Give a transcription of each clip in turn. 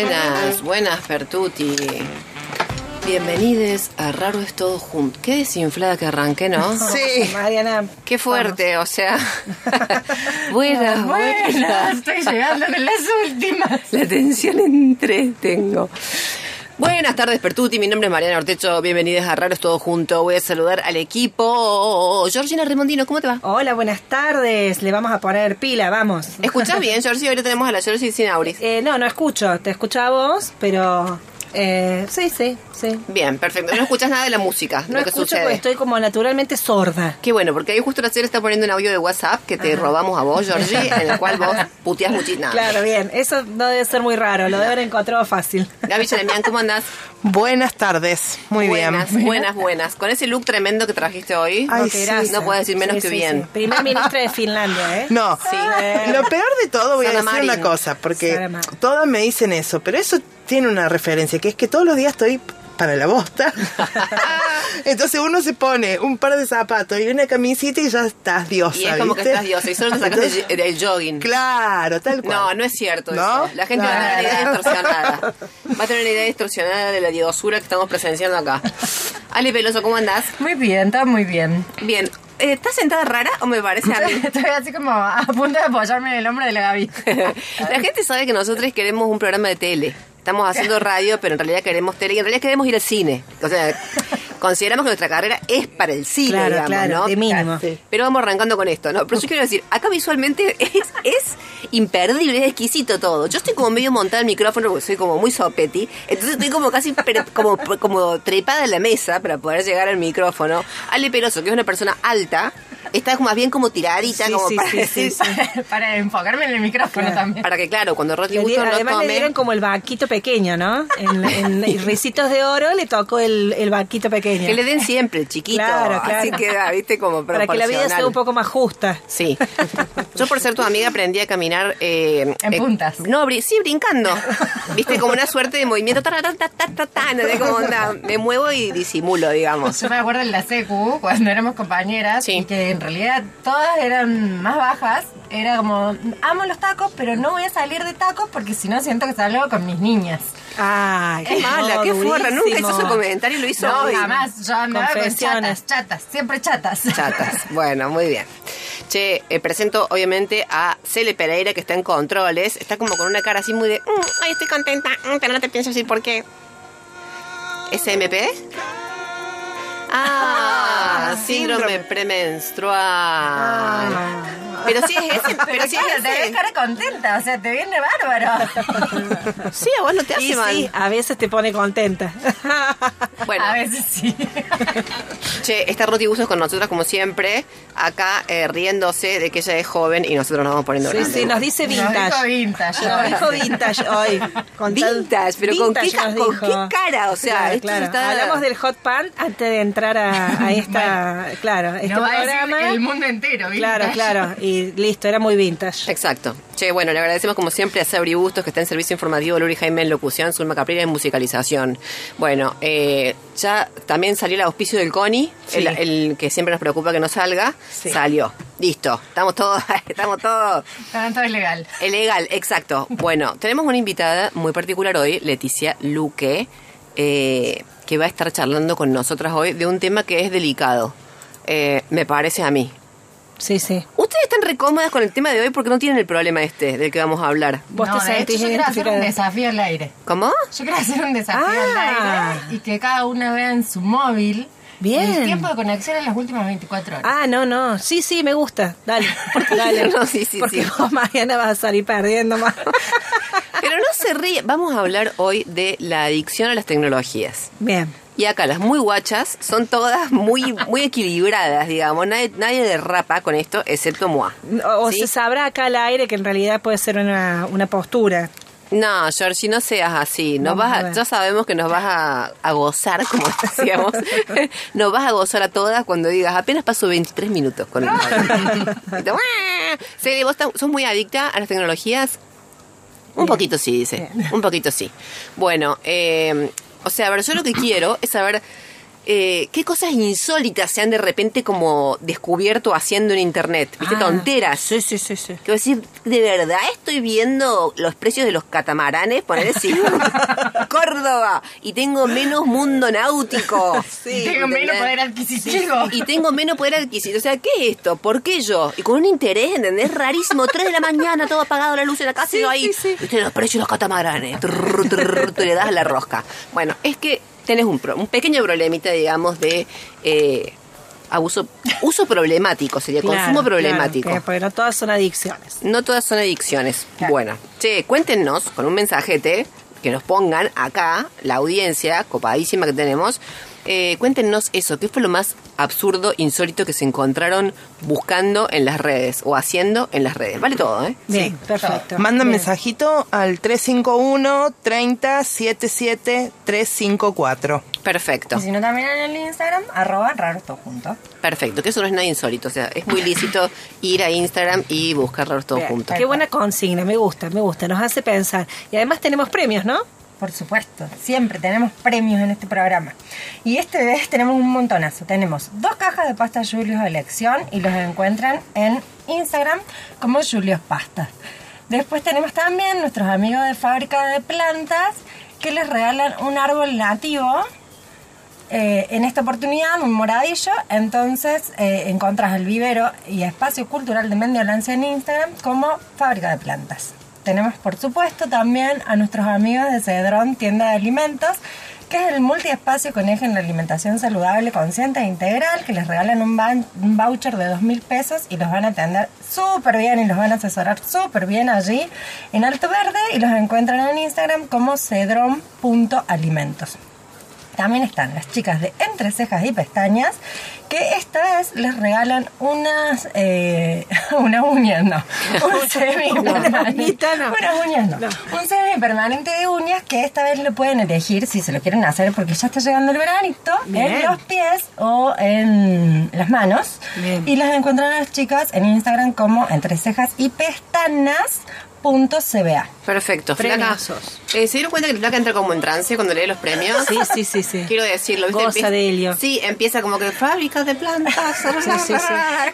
Buenas, buenas, Pertuti. Bienvenidos a Raro es todo junto. Qué desinflada que arranqué, ¿no? Sí. Mariana. Qué fuerte, o sea. buenas, buenas. Estoy llegando con las últimas. La tensión en tres tengo. Buenas tardes, Pertuti. Mi nombre es Mariana Ortecho. Bienvenidos a Raro es todo junto. Voy a saludar al equipo. Georgina Remondino, ¿cómo te va? Hola, buenas tardes. Le vamos a poner pila, vamos. ¿Escuchás bien, Georgie? Ahora tenemos a la Georgie sin auris. Eh, no, no escucho. Te escucho a vos, pero... Eh, sí, sí, sí. Bien, perfecto. No escuchas nada de la música, No lo que escucho sucede. estoy como naturalmente sorda. Qué bueno, porque ahí justo la señora está poniendo un audio de WhatsApp que te robamos a vos, Georgie, en el cual vos puteás muchísimo. Claro, bien. Eso no debe ser muy raro. Lo debe haber encontrado fácil. Gaby Jeremian, ¿cómo andás? Buenas tardes, muy buenas, bien. Buenas, buenas. Con ese look tremendo que trajiste hoy, Ay, sí. no puedo decir menos Sí, que sí, bien. sí. Primer ministro de Finlandia, ¿eh? No, Sí. lo peor de todo voy a decir Marin. una cosa, porque todas me dicen eso, pero eso tiene una referencia, que es que todos los días estoy para la bosta. Entonces uno se pone un par de zapatos y una camisita y ya estás diosa. Y es como que estás diosa y solo te sacas Entonces, del, del jogging. Claro, tal cual. No, no es cierto ¿No? eso. La gente va a tener una idea distorsionada. Va a tener una idea distorsionada de la diosura que estamos presenciando acá. Ale Peloso, ¿cómo andás? Muy bien, todo muy bien. Bien. Eh, ¿Estás sentada rara o me parece a mí? Estoy así como a punto de apoyarme en el hombro de la Gaby. La gente sabe que nosotros queremos un programa de tele. Estamos haciendo radio, pero en realidad queremos tele y en realidad queremos ir al cine. O sea, consideramos que nuestra carrera es para el cine, Claro, digamos, claro, ¿no? de mínimo. Pero vamos arrancando con esto, ¿no? Pero yo quiero decir, acá visualmente es, es imperdible, es exquisito todo. Yo estoy como medio montada el micrófono porque soy como muy sopeti, entonces estoy como casi como, como trepada en la mesa para poder llegar al micrófono. Ale Peroso, que es una persona alta, está más bien como tiradita, Sí, como sí, para sí, decir... sí, sí. Para enfocarme en el micrófono Claro. también. Para que, claro, cuando Le dieron- no además le tome... dieron como el banquito pequeño, ¿no? En, en, Ricitos de Oro le tocó el, el banquito pequeño. Que le den siempre, el chiquito. Claro, claro. Así queda, viste, como Para que la vida sea un poco más justa. Sí. Yo, por ser tu amiga, aprendí a caminar... eh, En eh, puntas. No, bri- sí, brincando. Viste, como una suerte de movimiento. Ta, ta, ta, ta, ta, ta, ¿entendés? Como onda, me muevo y disimulo, digamos. Yo me acuerdo en la secu, cuando éramos compañeras, Sí. y que en realidad todas eran más bajas. Era como, amo los tacos, pero no voy a salir de tacos porque si no siento que salgo con mis niñas. Ay, Qué mala, qué forra. Nunca hizo su comentario, lo hizo No, hoy. jamás. Yo andaba con chatas, chatas, siempre chatas. Chatas. Bueno, muy bien. Che, eh, presento obviamente a Cele Pereira que está en controles. Está como con una cara así muy de, "Mm, ay, estoy contenta, mm, pero no te pienso decir por qué. ¿SMP? Ah, síndrome premenstrual. Pero sí es ese, pero sí claro, es te ves cara contenta, o sea, te viene bárbaro. Sí, a vos no te hace Y mal. sí, a veces te pone contenta. Bueno, A veces sí. che, está Roti Guzos con nosotras como siempre, acá eh, riéndose de que ella es joven y nosotros nos vamos poniendo Sí, grandes. sí, nos dice Nos dijo vintage. vintage. Nos hoy. dijo vintage hoy. Con Vintage, pero ¿con qué, con cara? O sea, Claro, esto claro. está- Hablamos del hot pan antes de entrar a, a esta, claro, este No va a decir programa. el mundo entero, Claro, vintage. claro. Y listo, era muy vintage. Exacto. Che, bueno, le agradecemos como siempre a Sabri Bustos, que está en servicio informativo, Luri Jaime en locución, Zulma Caprera en musicalización. Bueno, eh, ya también salió el auspicio del CONI, Sí. el, el que siempre nos preocupa que no salga. Sí. Salió. Listo. Estamos todos, estamos todos. Tanto es legal. Legal, exacto. Bueno, tenemos una invitada muy particular hoy, Leticia Luque, eh, que va a estar charlando con nosotras hoy de un tema que es delicado. Eh, me parece a mí. Sí, sí. Ustedes están recómodas con el tema de hoy porque no tienen el problema este del que vamos a hablar. Vos no, te de hecho, yo quiero hacer un desafío al aire. ¿Cómo? Yo quiero hacer un desafío Ah. al aire y que cada una vea en su móvil Bien. el tiempo de conexión en las últimas 24 horas. Ah, no, no. Sí, sí, me gusta. Dale. Dale. No, sí, sí, Porque sí. vos mañana vas a salir perdiendo más. Pero no se ríe. Vamos a hablar hoy de la adicción a las tecnologías. Bien. Y acá las muy guachas son todas muy, muy equilibradas, digamos. Nadie, nadie derrapa con esto, excepto Moa. O, o ¿Sí? se sabrá acá al aire que en realidad puede ser una, una postura. No, Georgie, no seas así. Nos Vamos vas a ya sabemos que nos vas a, a gozar, como decíamos. nos vas a gozar a todas cuando digas, apenas paso 23 minutos con el Sí, vos sos muy adicta a las tecnologías. Un poquito sí, dice. Un poquito sí. Bueno, eh, o sea, a ver, yo lo que quiero es saber eh, qué cosas insólitas se han de repente como descubierto haciendo en internet. ¿Viste? Ah, Tonteras. Sí, sí, sí, sí. Quiero decir, ¿de verdad estoy viendo los precios de los catamaranes? Poner así, Córdoba, y tengo menos mundo náutico. Tengo menos poder adquisitivo. Y tengo menos poder adquisitivo. O sea, ¿qué es esto? ¿Por qué yo? Y con un interés, ¿entendés? Rarísimo. 3 de la mañana, todo apagado, la luz en la casa y yo ahí. ¿Viste? Los precios de los catamaranes. Trrr, trrr, tú le das la rosca. Bueno, es que tenés un, pro- un pequeño problemita, digamos, de eh, abuso, uso problemático, sería Claro, consumo claro, problemático. que- porque no todas son adicciones. No todas son adicciones. Bueno, che, cuéntenos con un mensajete que nos pongan acá, la audiencia copadísima que tenemos. Eh, cuéntenos eso, ¿qué fue lo más absurdo, insólito que se encontraron buscando en las redes o haciendo en las redes? Vale todo, ¿eh? Bien, perfecto. Manda Bien. mensajito al 351 30 77 354. Perfecto, Y si no, también en el Instagram, arroba raros todo junto. perfecto, que eso no es nada insólito, o sea, es muy lícito ir a Instagram y buscarlos todos Bien. juntos. Qué buena consigna, me gusta, me gusta, nos hace pensar. Y además tenemos premios, ¿no? Por supuesto, siempre tenemos premios en este programa. Y este vez tenemos un montonazo. Tenemos dos cajas de pasta Julius de elección y los encuentran en Instagram como Julius Pastas. Después tenemos también nuestros amigos de Fábrica de Plantas que les regalan un árbol nativo. eh, en esta oportunidad, un moradillo, entonces eh, el vivero y espacio cultural de Mendiolanza en Instagram como Fábrica de Plantas. Tenemos, por supuesto, también a nuestros amigos de Cedrón Tienda de Alimentos, que es el multiespacio eje en la alimentación saludable, consciente e integral, que les regalan un voucher de dos mil pesos y los van a atender súper bien y los van a asesorar súper bien allí en Alto Verde y los encuentran en Instagram como cedrón.alimentos. También están las chicas de Entre Cejas y Pestañas, que esta vez les regalan unas, eh, unas uñas, no, un uñita, no. Unas uñas, no. No. Un semi-permanente de uñas que esta vez lo pueden elegir si se lo quieren hacer porque ya está llegando el veranito, en los pies o en las manos. Bien. Y las encuentran las chicas en Instagram como Entre Cejas y Pestanas. Punto CBA. Perfecto, Flaca. Premiazos. Eh, ¿Se dieron cuenta que Flaca entra como en trance cuando lee los premios? Sí, sí, sí, sí. Quiero decirlo, ¿viste? Goza Empieza- de helio. Sí, empieza como que fábricas de plantas. Sí, sí, sí.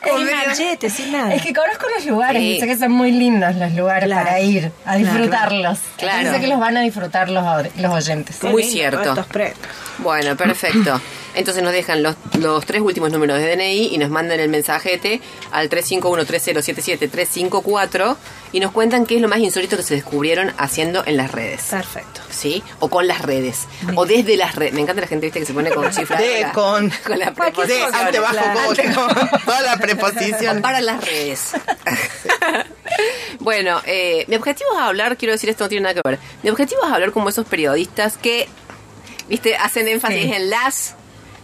Sin medio- machete, sin nada. Es que conozco los lugares Sí. y sé que son muy lindos los lugares Claro. para ir a disfrutarlos. claro. Sé que los van a disfrutar los, los oyentes. Muy cierto. Estos. Bueno, perfecto. Entonces nos dejan los, los tres últimos números de DNI y nos mandan el mensajete al 351-3077-354 y nos cuentan qué es lo más insólito que se descubrieron haciendo en las redes. Perfecto. ¿Sí? O con las redes. O desde las redes. Me encanta la gente ¿viste, que se pone con cifras. De, la- con- con la De, preposición. ante, bajo, Claro. con- toda la preposición. Para las redes. bueno, eh, mi objetivo es hablar, quiero decir esto no tiene nada que ver. Mi objetivo es hablar como esos periodistas que, viste, hacen énfasis Sí. en las,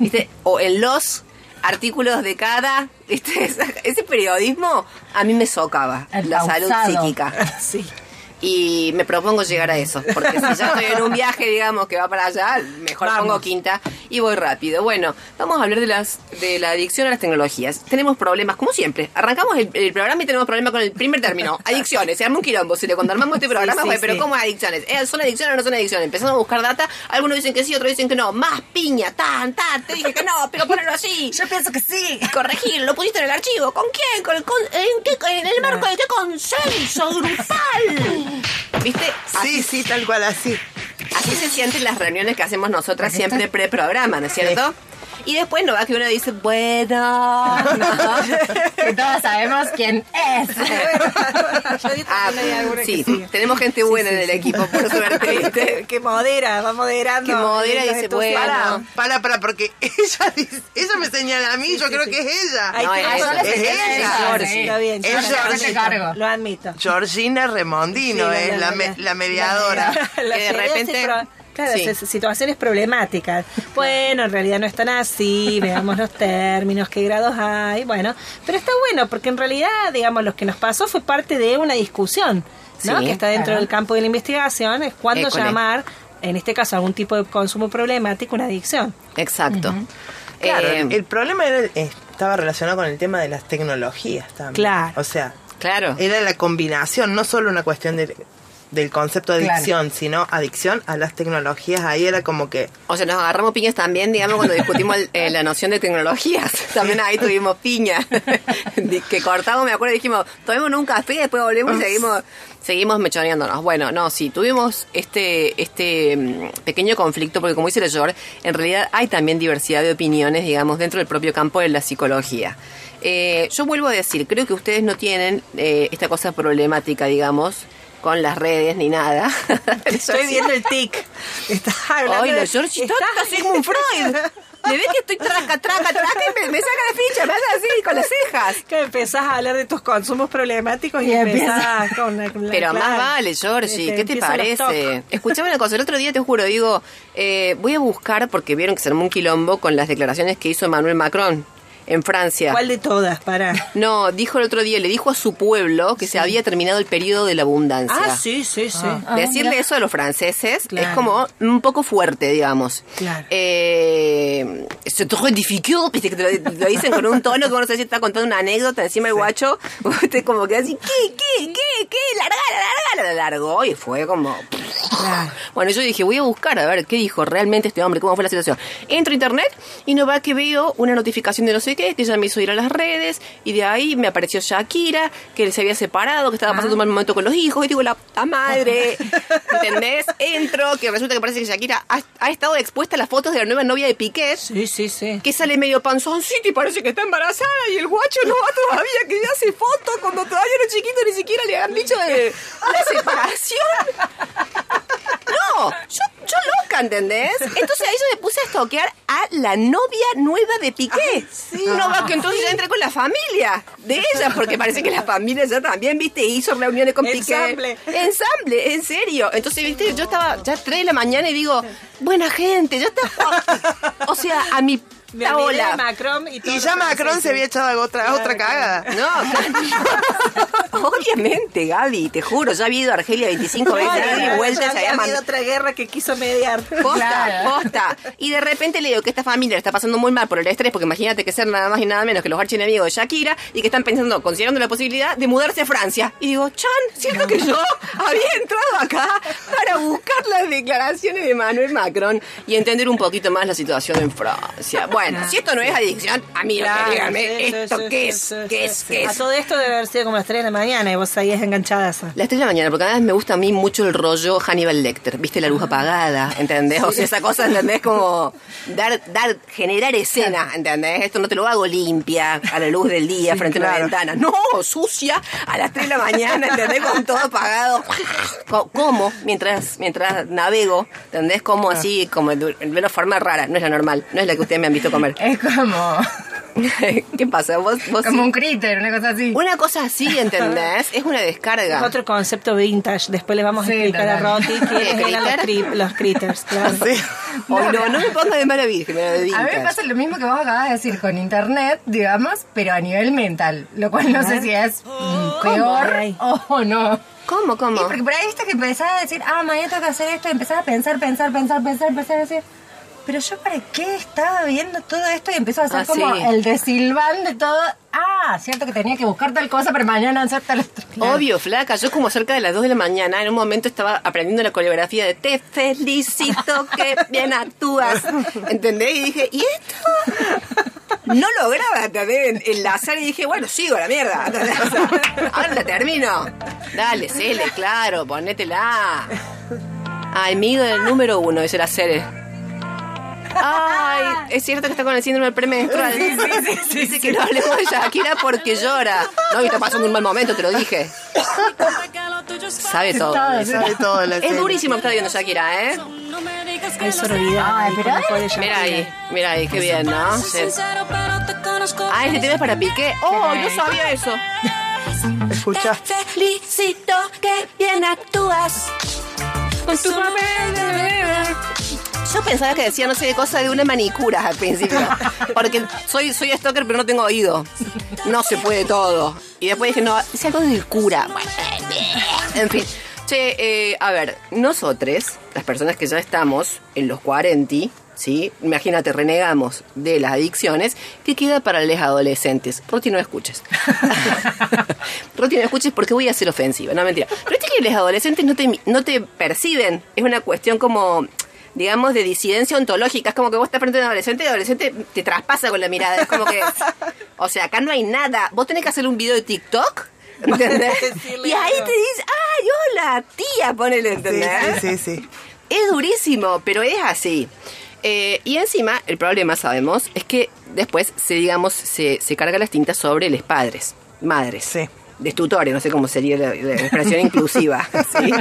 viste, o en los artículos de cada, viste, ese periodismo a mí me socava El la salud psíquica. Sí. Y me propongo llegar a eso, porque si ya estoy en un viaje, digamos, que va para allá, mejor Vamos. pongo quinta y voy rápido. Bueno, vamos a hablar de las de la adicción a las tecnologías. Tenemos problemas, como siempre. Arrancamos el, el programa y tenemos problemas con el primer término. Adicciones. Se arma un quilombo. Si le cuando armamos este programa, sí, fue, pero. ¿cómo adicciones? Eh, ¿Son adicciones o no son adicciones? Empezamos a buscar data. Algunos dicen que sí, otros dicen que no. Más piña, tan, tan. Te dije que no, pero ponelo así. Yo pienso que sí. Corregir, lo pusiste en el archivo. ¿Con quién? ¿Con el con- en, qué- en el marco de qué consenso grupal? ¿Viste? Sí, sí, tal cual así. Así se sienten las reuniones que hacemos nosotras siempre pre-programa, ¿no es cierto? Y después no va que uno dice, bueno, no. Que todos sabemos quién es. Yo dije Ah, que sí, que tenemos gente buena en el equipo, por suerte, ¿viste? que modera, va moderando. Que modera y dice, bueno. Para, para, para, porque ella dice, ella me señala a mí, yo creo que es ella. Ay, No, es le Es ella. Está bien. Es Yo lo admito, cargo. Lo admito. Georgina Remondino Sí, es la, me- la mediadora. La Que de repente- Claro, Sí. es- situaciones problemáticas. Bueno, en realidad no están así, veamos los términos, qué grados hay, bueno. Pero está bueno, porque en realidad, digamos, lo que nos pasó fue parte de una discusión, ¿no? Sí, que está dentro claro. del campo de la investigación, es cuándo École. llamar, en este caso, algún tipo de consumo problemático, una adicción. Exacto. Claro, Eh, el problema era, estaba relacionado con el tema de las tecnologías también. Claro. O sea, claro. era la combinación, no solo una cuestión de- del concepto de Claro. adicción, sino adicción a las tecnologías. Ahí era como que O sea, nos agarramos piñas también, digamos, cuando discutimos el- eh, la noción de tecnologías. También ahí tuvimos piña. Que cortamos, me acuerdo, dijimos, tomémonos un café, después volvemos y seguimos, seguimos mechoneándonos. Bueno, no, sí, tuvimos este, este mm, pequeño conflicto, porque como dice Leyor, en realidad hay también diversidad de opiniones, digamos, dentro del propio campo de la psicología. Eh, yo vuelvo a decir, creo que ustedes no tienen eh, esta cosa problemática, digamos, con las redes ni nada. Estoy viendo el tic. Estás hablando Georgie está estás- casi como un Freud. Le ve que estoy traca, traca, traca y me, me saca la ficha, me hace así con las cejas. Que empezás a hablar de tus consumos problemáticos y, Y empezás con la, con la- Pero más claro. vale, Georgie, Te ¿qué te parece? Escuchame una cosa, el otro día te juro, digo, eh, voy a buscar, porque vieron que se armó un quilombo con las declaraciones que hizo Emmanuel Macron en Francia. ¿Cuál de todas? Para. No, dijo el otro día, le dijo a su pueblo que se había terminado el periodo de la abundancia. Ah, sí, sí, sí. Ah, Decirle mira. eso a los franceses Claro. es como un poco fuerte, digamos. Claro. Eh, viste que te lo, lo dicen con un tono que uno no sé si está contando una anécdota encima el guacho, usted como que así, ¿qué, qué, qué, qué? Largala, largala, la largó y fue como... Claro. Bueno, yo dije, voy a buscar a ver qué dijo realmente este hombre, cómo fue la situación. Entro a internet y no va que veo una notificación de no sé qué, que ella me hizo ir a las redes y de ahí me apareció Shakira, que se había separado, que estaba pasando un mal momento con los hijos y digo, la puta madre, ¿entendés? Entro, que resulta que parece que Shakira ha, ha estado expuesta a las fotos de la nueva novia de Piqué, Sí, sí, sí. que sale medio panzoncito y parece que está embarazada y el guacho no va todavía, que hace fotos cuando todavía era chiquito, ni siquiera le han dicho de la separación. Yo, yo loca, ¿entendés? Entonces ahí yo me puse a estoquear a la novia nueva de Piqué. No va que entonces ya entré con la familia de ella, porque parece que la familia ya también, viste, hizo reuniones con Piqué. Ensamble. Ensamble, en serio. Entonces, viste, yo estaba ya 3 de la mañana y digo, buena gente, ya está. O sea, a mi Me la olvidé de ola. Macron y, todo Y lo ya Macron se había echado a otra, otra cagada. No, claro. obviamente, Gaby, te juro, ya había ido a Argelia 25 veces, ida y vuelta, ya se había habido mandado. otra guerra que quiso mediar. Posta, Claro. posta. Y de repente le digo que esta familia le está pasando muy mal por el estrés, porque imagínate que ser nada más y nada menos que los archienemigos de Shakira y que están pensando, considerando la posibilidad de mudarse a Francia. Y digo, Chan, siento que yo había entrado acá para buscar las declaraciones de Manuel Macron y entender un poquito más la situación en Francia. Bueno, si esto no es adicción, amigo, Claro, dígame, sí, sí, ¿esto sí, qué sí, es? sí, ¿Qué es? sí. ¿Qué A es? todo esto debe haber sido como las 3 de la mañana y vos ahí es enganchada. Las 3 de la mañana, porque además me gusta a mí mucho el rollo Hannibal Lecter, ¿viste? La luz apagada, ¿entendés? O sea, esa cosa, ¿entendés? Como dar, dar, generar escena, ¿entendés? Esto no te lo hago limpia, a la luz del día, frente a una ventana. No, sucia, a las 3 de la mañana, ¿entendés? Con todo apagado. ¿Cómo? Mientras, mientras navego, ¿entendés? Como así, como de de una forma rara, no es la normal, no es la que ustedes me han visto comer. Es como, ¿Qué pasa? ¿Vos, vos como sí? un critter, una cosa así. Una cosa así, ¿entendés? Es una descarga. Es otro concepto vintage. Después le vamos a Sí, explicar a. Roti ¿El eran los, los critters. Claro. Sí. Ay, no, no me pongas de mala virgen, de A mí me pasa lo mismo que vos acabas de decir con internet, digamos, pero a nivel mental, lo cual no sé si es peor o no. ¿Cómo, Y cómo? porque por ahí viste que empezás a decir, ah, mañana tengo que hacer esto, y empezás a pensar, pensar, pensar, pensar, pensar, a decir, pero yo para qué estaba viendo todo esto y empezó a hacer Ah, como sí. el desilván de todo. Ah, cierto que tenía que buscar tal cosa, pero mañana hacer tal otra. Obvio, flaca. Yo como cerca de las 2 de la mañana, en un momento estaba aprendiendo la coreografía de Te felicito que bien actúas. ¿Entendés? Y dije, ¿y esto? No lograba también enlazar y dije, bueno, sigo la mierda. Ahora la termino. Dale, Cele, claro, ponétela. Amigo del número uno, dice la Cele. Ay, es cierto que está con el síndrome del premenstrual. Dice que no hablemos de Shakira porque llora. No, y está pasando un mal momento, te lo dije. Sabe todo. Sabe todo la Es durísimo que está viendo Shakira, ¿eh? Es sororidad. Ay, pero ¿cómo puede Mira ahí, mira ahí, qué bien, ¿no? Sí. Ah, este tema es para Piqué. Oh, no sabía eso. Escucha. felicito que bien actúas. Con tu papel de bebé. Pensaba que decía no sé cosa de una manicura al principio. Porque soy, soy stalker, pero no tengo oído. No se puede todo. Y después dije, no, es algo del cura. En fin. Che, eh, a ver, nosotros, las personas que ya estamos en los 40, ¿sí? Imagínate, renegamos de las adicciones. ¿Qué queda para los adolescentes? Roti, no escuches. Roti, no escuches porque voy a ser ofensiva. No, mentira. Pero es que los adolescentes no te, no te perciben. Es una cuestión como digamos, de disidencia ontológica. Es como que vos estás frente a un adolescente y el adolescente te traspasa con la mirada. Es como que, o sea, acá no hay nada. Vos tenés que hacer un video de TikTok. ¿Entendés? Y ahí te dice, ay, hola, tía, ponele, Sí, ¿entendés? sí, sí, sí. Es durísimo, pero es así. Eh, y encima, el problema, sabemos, es que después se, digamos, se, se carga las tintas sobre los padres, madres. Sí. De tutores, no sé cómo sería la, la expresión inclusiva. ¿sí?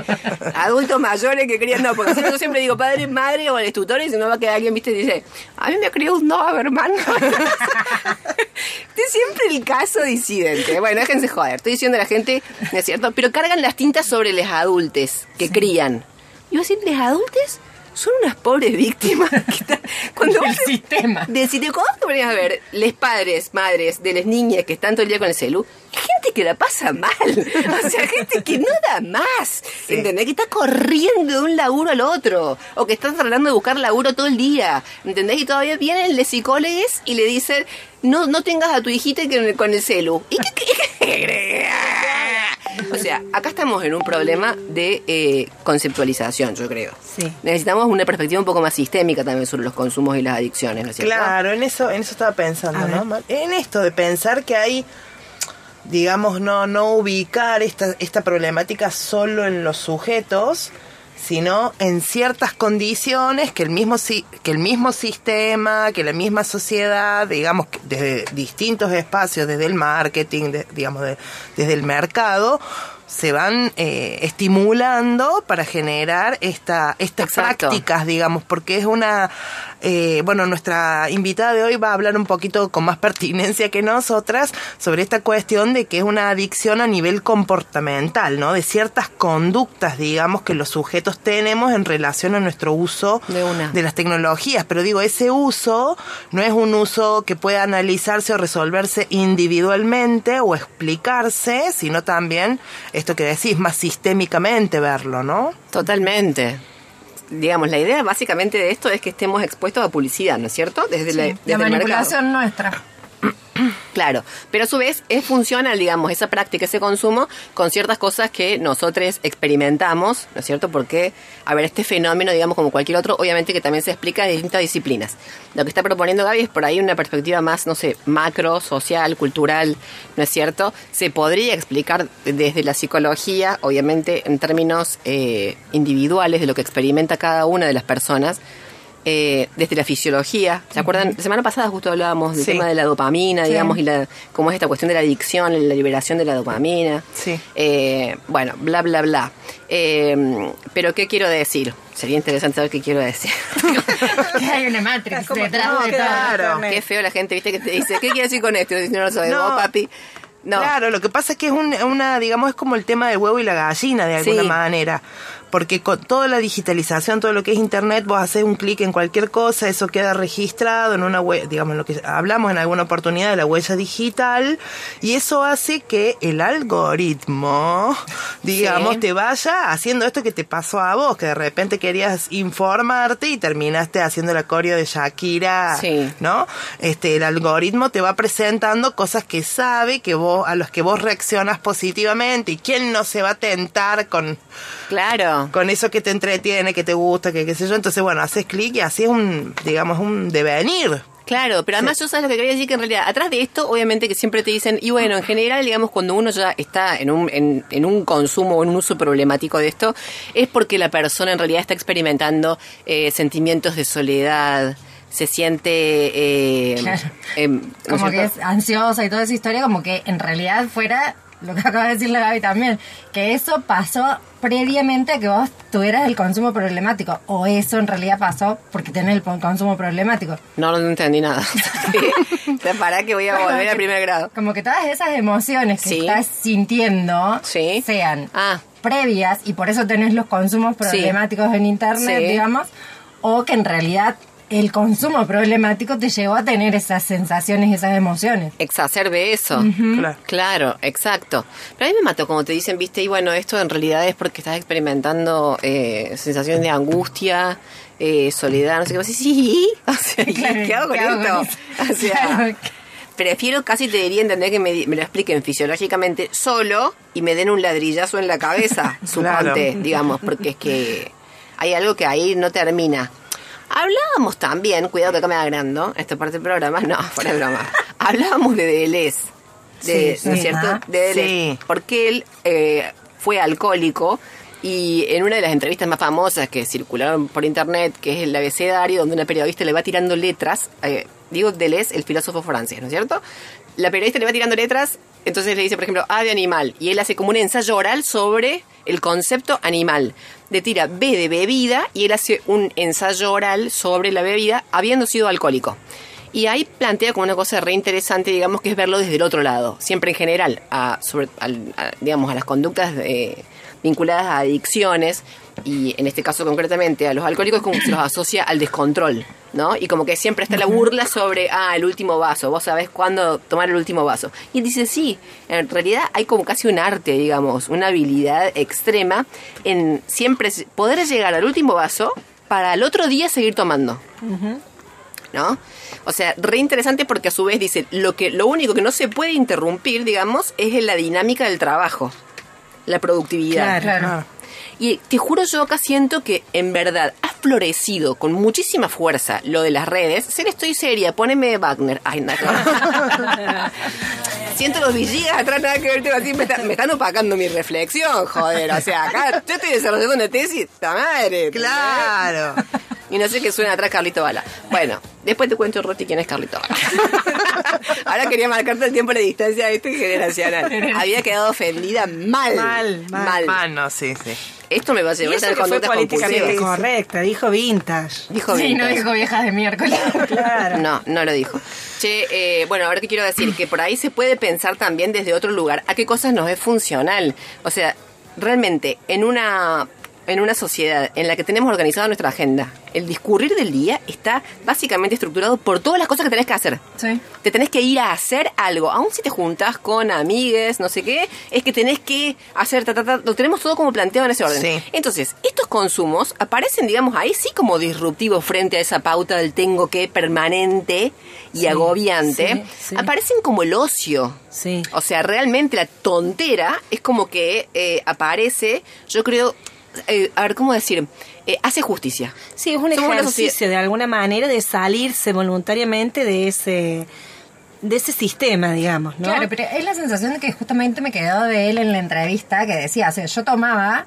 Adultos mayores que crían, no, porque yo siempre digo padre, madre o les tutores, y no va a quedar alguien, viste, y dice, a mí me crió un Doberman. Este es siempre el caso disidente. Bueno, déjense joder, estoy diciendo a la gente, ¿no es cierto? Pero cargan las tintas sobre los adultos que crían. Y vos decís, ¿los adultos? Son unas pobres víctimas. Cuando Del sistema. Del sitio, ¿cómo te ponías a ver? Les padres, madres de las niñas que están todo el día con el celu, hay gente que la pasa mal. O sea, gente que no da más. ¿Entendés? Que está corriendo de un laburo al otro. O que está tratando de buscar laburo todo el día. ¿Entendés? Y todavía vienen los psicólogos y le dicen, no, no tengas a tu hijita con el, con el celu. ¿Y qué, qué- qué- O sea, acá estamos en un problema de eh, conceptualización, yo creo. Sí. Necesitamos una perspectiva un poco más sistémica también sobre los consumos y las adicciones, ¿no es cierto? Claro, en eso, en eso estaba pensando, ¿no? En esto de pensar que hay, digamos, no, no ubicar esta, esta problemática solo en los sujetos, sino en ciertas condiciones que el mismo que el mismo sistema, que la misma sociedad, digamos, desde distintos espacios, desde el marketing, de- digamos, de- desde el mercado, se van eh, estimulando para generar esta, esta Exacto. práctica digamos, porque es una... eh, bueno, nuestra invitada de hoy va a hablar un poquito con más pertinencia que nosotras sobre esta cuestión de que es una adicción a nivel comportamental, ¿no? De ciertas conductas, digamos, que los sujetos tenemos en relación a nuestro uso De una. las tecnologías. Pero digo, ese uso no es un uso que pueda analizarse o resolverse individualmente o explicarse, sino también esto que decís, más sistémicamente verlo, ¿no? Totalmente. Digamos, la idea básicamente de esto es que estemos expuestos a publicidad, ¿no es cierto? Desde, la, desde la el mercado. manipulación nuestra. Claro, pero a su vez es funcional, digamos, esa práctica, ese consumo con ciertas cosas que nosotros experimentamos, ¿no es cierto? Porque, a ver, este fenómeno, digamos, como cualquier otro, obviamente que también se explica en distintas disciplinas. Lo que está proponiendo Gaby es por ahí una perspectiva más, no sé, macro, social, cultural, ¿no es cierto? Se podría explicar desde la psicología, obviamente en términos eh, individuales de lo que experimenta cada una de las personas. Eh, desde la fisiología, ¿se acuerdan? La semana pasada justo hablábamos del Sí. tema de la dopamina, Sí. digamos, y la, cómo es esta cuestión de la adicción, la liberación de la dopamina. Sí. Eh, bueno, bla, bla, bla. Eh, pero, ¿qué quiero decir? Sería interesante saber qué quiero decir. Hay una Matrix como- detrás no, de todo. claro. Internet. qué feo la gente, ¿viste? Que te dice, ¿qué quiere decir con esto? No lo sabemos, No. papi. No. Claro, lo que pasa es que es un- una, digamos, es como el tema del huevo y la gallina de alguna Sí. manera. Porque con toda la digitalización, todo lo que es internet, vos haces un clic en cualquier cosa, eso queda registrado en una web, digamos, lo que hablamos en alguna oportunidad de la huella digital, y eso hace que el algoritmo, digamos, Sí. te vaya haciendo esto que te pasó a vos, que de repente querías informarte y terminaste haciendo la coreo de Shakira, Sí. ¿no? Este, el algoritmo te va presentando cosas que sabe que vos, a los que vos reaccionas positivamente y quién no se va a tentar con, Claro. con eso que te entretiene, que te gusta, que qué sé yo. Entonces, bueno, haces clic y así es un, digamos, un devenir. Claro, pero además yo sabes lo que quería decir que en realidad atrás de esto obviamente que siempre te dicen y bueno en general digamos cuando uno ya está en un en, en un consumo o en un uso problemático de esto es porque la persona en realidad está experimentando eh, sentimientos de soledad se siente eh, Claro. em, ¿no es Como que es ansiosa y toda esa historia, como que en realidad fuera lo que acaba de decir la Gaby también, que eso pasó previamente a que vos tuvieras el consumo problemático, o eso en realidad pasó porque tenés el consumo problemático. no no entendí nada para que voy a volver a primer grado Como que todas esas emociones que Sí. estás sintiendo Sí. sean Ah. previas y por eso tenés los consumos problemáticos en internet, Sí. digamos, o que en realidad el consumo problemático te llevó a tener esas sensaciones y esas emociones. Exacerbe eso. Claro. Claro, exacto. Pero a mí me mató como te dicen, viste, y bueno, esto en realidad es porque estás experimentando eh, sensaciones de angustia, eh, soledad, no sé qué. Sí, sí. O sea, ¿y Claro, ¿qué hago con ¿qué hago esto? con? O sea, Claro. prefiero casi te diría entender que me, me lo expliquen fisiológicamente solo y me den un ladrillazo en la cabeza, suponte, Claro. digamos, porque es que hay algo que ahí no termina. Hablábamos también, cuidado que acá me agrando, esta parte del programa, no, fuera de broma. Hablábamos de Deleuze, de, Sí, ¿no es sí. cierto? Ajá. De Deleuze, Sí. porque él eh, fue alcohólico y en una de las entrevistas más famosas que circularon por internet, que es el abecedario, donde una periodista le va tirando letras, eh, digo Deleuze, el filósofo francés, ¿no es cierto? La periodista le va tirando letras, entonces le dice, por ejemplo, A de animal, y él hace como un ensayo oral sobre el concepto animal. Le tira B de bebida y él hace un ensayo oral sobre la bebida habiendo sido alcohólico. Y ahí plantea como una cosa re interesante, digamos, que es verlo desde el otro lado. Siempre en general, a, sobre, al- a, digamos, a las conductas eh, vinculadas a adicciones, y en este caso concretamente a los alcohólicos, como se los asocia al descontrol, ¿no? Y como que siempre está la burla sobre, ah, el último vaso, vos sabés cuándo tomar el último vaso. Y él dice, sí, en realidad hay como casi un arte, digamos, una habilidad extrema en siempre poder llegar al último vaso para al otro día seguir tomando. ¿no? O sea, re interesante porque a su vez dice, lo que lo único que no se puede interrumpir, digamos, es la dinámica del trabajo, la productividad. Claro. Claro. Y te juro yo acá siento que en verdad ha florecido con muchísima fuerza lo de las redes. Ser estoy seria, poneme Wagner. Ay, nada. siento los villigas atrás, nada que ver, así, me, está- me están opacando mi reflexión, joder. O sea, acá yo estoy desarrollando una tesis, ¡ta madre! Claro. Y no sé qué suena atrás Carlito Bala. Bueno, después te cuento, Roti, quién es Carlito Bala. Ahora quería marcarte el tiempo de distancia este generacional. Había quedado ofendida mal. Mal, mal. Ah, no, sí, sí. Esto me va a llevar a conductas políticamente compulsivas. correcta, dijo vintage. Dijo Sí, no Vintage. dijo viejas de miércoles. Claro. No, no lo dijo. Che, eh, bueno, ahora que quiero decir que por ahí se puede pensar también desde otro lugar a qué cosas nos es funcional. O sea, realmente en una en una sociedad en la que tenemos organizada nuestra agenda, el discurrir del día está básicamente estructurado por todas las cosas que tenés que hacer. Sí. Te tenés que ir a hacer algo, aun si te juntás con amigues, no sé qué, es que tenés que hacer, ta, ta, ta, lo tenemos todo como planteado en ese orden. Sí. Entonces, estos consumos aparecen, digamos, ahí sí como disruptivos frente a esa pauta del tengo que permanente y agobiante. sí, sí. Aparecen como el ocio. Sí. O sea, realmente la tontera es como que eh, aparece, yo creo, eh, a ver, ¿cómo decir? Eh, hace justicia. Sí, es un Somos ejercicio de alguna manera de salirse voluntariamente de ese de ese sistema, digamos, ¿no? Claro, pero es la sensación de que justamente me quedó de él en la entrevista que decía, o sea, yo tomaba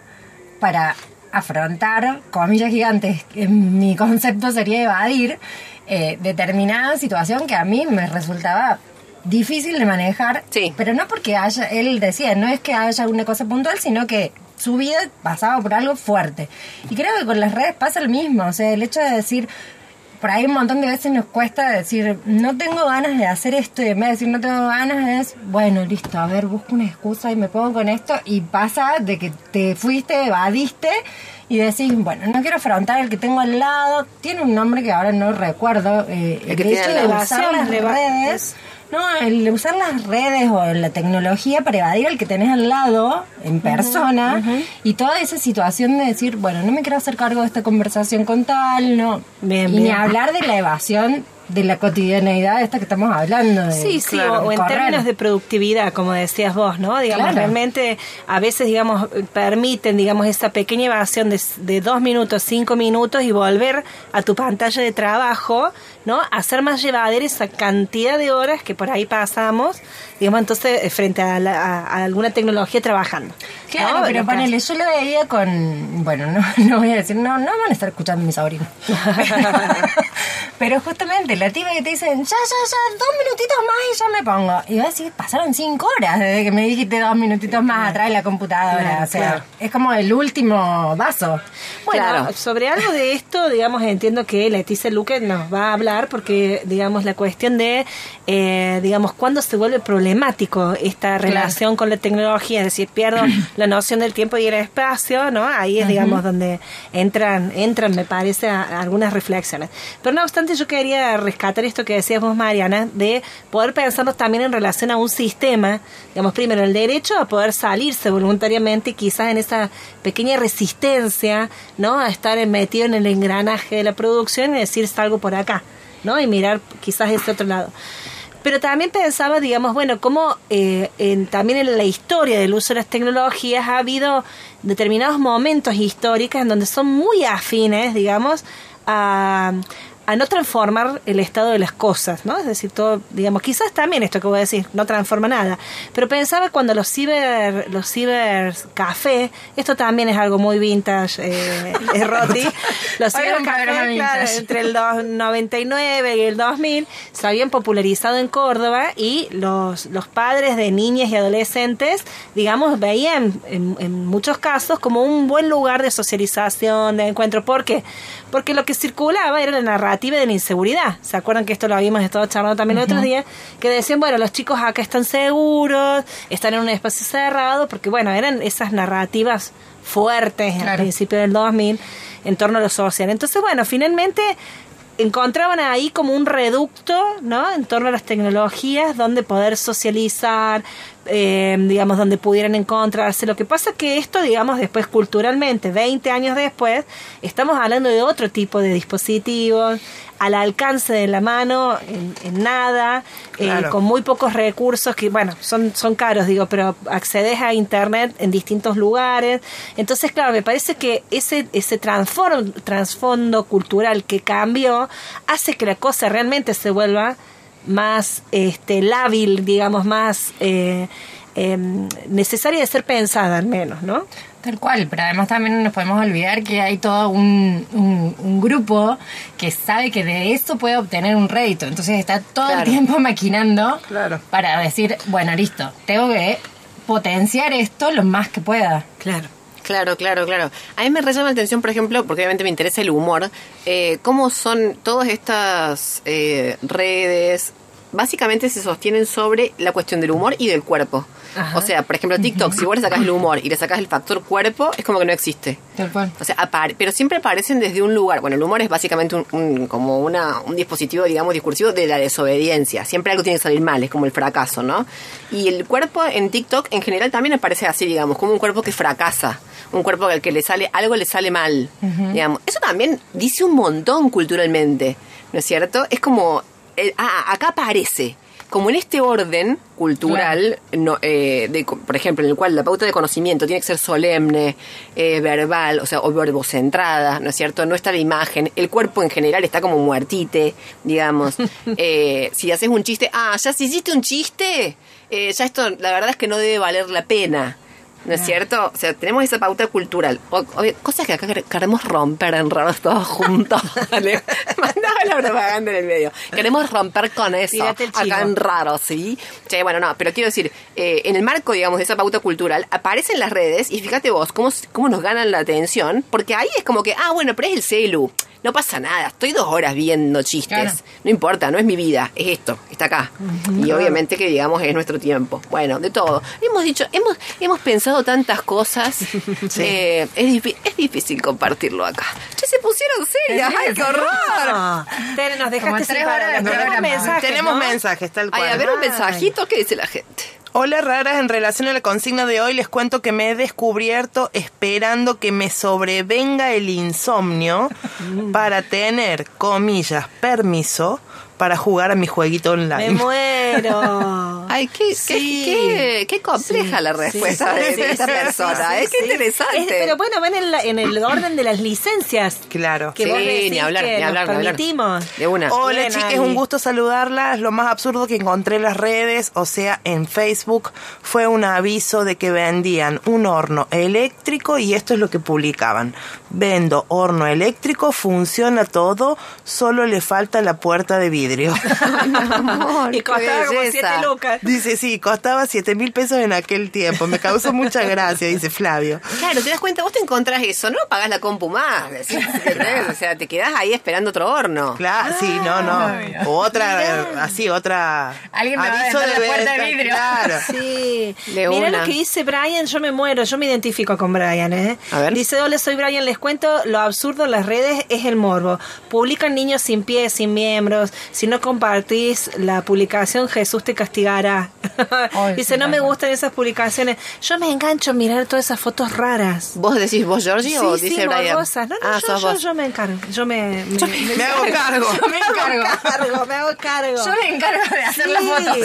para afrontar, comillas gigantes, que mi concepto sería evadir eh, determinada situación que a mí me resultaba difícil de manejar, Sí. pero no porque haya, él decía, no es que haya una cosa puntual, sino que su vida pasaba por algo fuerte. Y creo que con las redes pasa lo mismo, o sea, el hecho de decir, por ahí un montón de veces nos cuesta decir, no tengo ganas de hacer esto, y en vez de decir no tengo ganas es, bueno, listo, a ver, busco una excusa y me pongo con esto, y pasa de que te fuiste, evadiste, y decís, bueno, no quiero afrontar el que tengo al lado, tiene un nombre que ahora no recuerdo, eh, El el, que tiene hecho de usar las redes... No, el usar las redes o la tecnología para evadir al que tenés al lado, en persona, y toda esa situación de decir, bueno, no me quiero hacer cargo de esta conversación con tal, no. Bien, y ni hablar de la evasión de la cotidianeidad esta que estamos hablando. De, Sí, sí, claro, o, o en términos de productividad, como decías vos, ¿no? Digamos, Claro. realmente a veces, digamos, permiten, digamos, esa pequeña evasión de, de dos minutos, cinco minutos y volver a tu pantalla de trabajo, ¿no? Hacer más llevadera esa cantidad de horas que por ahí pasamos, digamos, entonces, eh, frente a, la- a- a alguna tecnología trabajando. Claro, ¿no? pero ponele, yo lo veía con. Bueno, no, no voy a decir, no, no van a estar escuchando mis sobrinos. Pero justamente la tía que te dicen, ya, ya, ya, dos minutitos más y ya me pongo. Y vas a decir, pasaron cinco horas desde que me dijiste dos minutitos más atrás de la computadora. Claro, o sea, claro. es como el último vaso. Bueno, Claro. sobre algo de esto, digamos, entiendo que Leticia Luque nos va a hablar porque, digamos, la cuestión de, eh, digamos, cuándo se vuelve problemático esta relación con la tecnología, es decir, pierdo la noción del tiempo y el espacio, ¿no? Ahí es, digamos, donde entran, entran, me parece, a- a algunas reflexiones. Pero no obstante, yo quería rescatar esto que decías vos, Mariana, de poder pensarnos también en relación a un sistema, digamos, primero el derecho a poder salirse voluntariamente, quizás en esa pequeña resistencia, ¿no? A estar metido en el engranaje de la producción y decir salgo por acá, ¿no? Y mirar quizás ese otro lado. Pero también pensaba, digamos, bueno, cómo eh, en- también en la historia del uso de las tecnologías ha habido determinados momentos históricos en donde son muy afines, digamos, a, a no transformar el estado de las cosas, ¿no? Es decir, todo, digamos, quizás también esto que voy a decir no transforma nada, pero pensaba cuando los ciber, los ciber café, esto también es algo muy vintage, eh, es Roti, los claro, vintage. entre el dos- 99 y el 2000 se habían popularizado en Córdoba y los, los padres de niñas y adolescentes, digamos, veían en, en muchos casos como un buen lugar de socialización, de encuentro. ¿Por qué? Porque lo que circulaba era la narrativa de la inseguridad. ¿Se acuerdan que esto lo habíamos estado charlando también el otro día? Que decían, bueno, los chicos acá están seguros, están en un espacio cerrado, porque bueno, eran esas narrativas fuertes al Claro. principio del 2000 en torno a lo social. Entonces, bueno, finalmente encontraban ahí como un reducto, ¿no? En torno a las tecnologías donde poder socializar, eh, digamos, donde pudieran encontrarse. Lo que pasa es que esto, digamos, después culturalmente, 20 años después, estamos hablando de otro tipo de dispositivos, al alcance de la mano, en, en nada, eh, con muy pocos recursos que, bueno, son, son caros, digo, pero accedes a Internet en distintos lugares. Entonces, claro, me parece que ese, ese transform- trasfondo cultural que cambió hace que la cosa realmente se vuelva más este, lábil, digamos, más eh, em, necesaria de ser pensada al menos, ¿no? Tal cual, pero además también no nos podemos olvidar que hay todo un, un, un grupo que sabe que de esto puede obtener un rédito. Entonces está todo Claro. el tiempo maquinando Claro. para decir, bueno, listo, tengo que potenciar esto lo más que pueda. Claro. Claro, claro, claro. A mí me llama la atención, por ejemplo, porque obviamente me interesa el humor, eh, cómo son todas estas eh, redes, básicamente se sostienen sobre la cuestión del humor y del cuerpo. Ajá. O sea, por ejemplo, TikTok, si vos le sacás el humor y le sacás el factor cuerpo, es como que no existe. Tal cual. O sea, apare- pero siempre aparecen desde un lugar. Bueno, el humor es básicamente un, un- como una, un dispositivo, digamos, discursivo de la desobediencia. Siempre algo tiene que salir mal, es como el fracaso, ¿no? Y el cuerpo en TikTok en general también aparece así, digamos, como un cuerpo que fracasa. Un cuerpo al que le sale, algo le sale mal. Digamos. Eso también dice un montón culturalmente, ¿no es cierto? Es como, eh, ah, acá aparece. Como en este orden cultural, no, eh, de, por ejemplo, en el cual la pauta de conocimiento tiene que ser solemne, eh, verbal, o sea, o verbocentrada, ¿no es cierto? No está la imagen, el cuerpo en general está como muertite, digamos. Eh, si haces un chiste, ah, ya si hiciste un chiste, eh, ya esto, la verdad es que no debe valer la pena. ¿No es cierto? O sea, tenemos esa pauta cultural. O- o- cosas que acá quer- queremos romper en raros todos juntos. ¿vale? Mandaba la propaganda en el medio. Queremos romper con eso. Acá en raro, ¿sí? Che, bueno, no, pero quiero decir, eh, en el marco, digamos, de esa pauta cultural, aparecen las redes y fíjate vos cómo, cómo nos ganan la atención, porque ahí es como que, ah, bueno, pero es el celu. No pasa nada, estoy dos horas viendo chistes. Claro. No importa, no es mi vida, es esto, está acá. y obviamente que, digamos, es nuestro tiempo. Bueno, de todo. Hemos dicho, hemos, hemos pensado tantas cosas. Eh, es, es difícil compartirlo acá. Che, se pusieron serias, ¡ay, qué horror! No, Tere, nos dejaste tres sin horas. Tenemos mensajes, Tenemos ¿no? mensajes, tal cual. Ay, a ver un mensajito, ¿qué dice la gente? Hola raras, en relación a la consigna de hoy les cuento que me he descubierto esperando que me sobrevenga el insomnio para tener, comillas, permiso para jugar a mi jueguito Me online. Ah. muero. Ay, qué, Sí. qué, qué, qué compleja Sí, la respuesta sí, de, esta sí, persona. sí, sí, Qué sí. interesante. Es- pero bueno, ven en, la- en el orden de las licencias. Claro. Que Sí, vos decís ni hablar, que ni hablar, nos ni hablar. permitimos. De una. Hola Bien, chicas, un gusto saludarlas. Lo más absurdo que encontré en las redes, o sea, en Facebook, fue un aviso de que vendían un horno eléctrico y esto es lo que publicaban. Vendo horno eléctrico, funciona todo, solo le falta la puerta de vidrio. Amor, Y costaba como siete lucas. Dice, sí, costaba 7 mil pesos en aquel tiempo. Me causó mucha gracia, dice Flavio. Claro, te das cuenta, vos te encontrás eso, no pagás la compu más. ¿entendés? O sea, te quedás ahí esperando otro horno. Claro, sí, no, no. O otra, eh, así, otra. Alguien me va a vender la puerta de vidrio. Claro. Sí. De Mira una. lo que dice Brian, yo me muero, yo me identifico con Brian, ¿eh? A ver. Dice, hola, soy Brian, les cuento, lo absurdo en las redes es el morbo. Publican niños sin pies, sin miembros. Si no compartís la publicación, Jesús te castigará. Ay, dice, sí, no me gustan esas publicaciones. Yo me engancho a mirar todas esas fotos raras. ¿Vos decís vos, Georgie, o sí, dice sí, Brian? No, no, ah, yo, yo, vos. yo me encargo. Yo me, me, me- Me hago cargo. Yo me encargo. cargo, me hago cargo. Yo me encargo de hacer las Sí. fotos.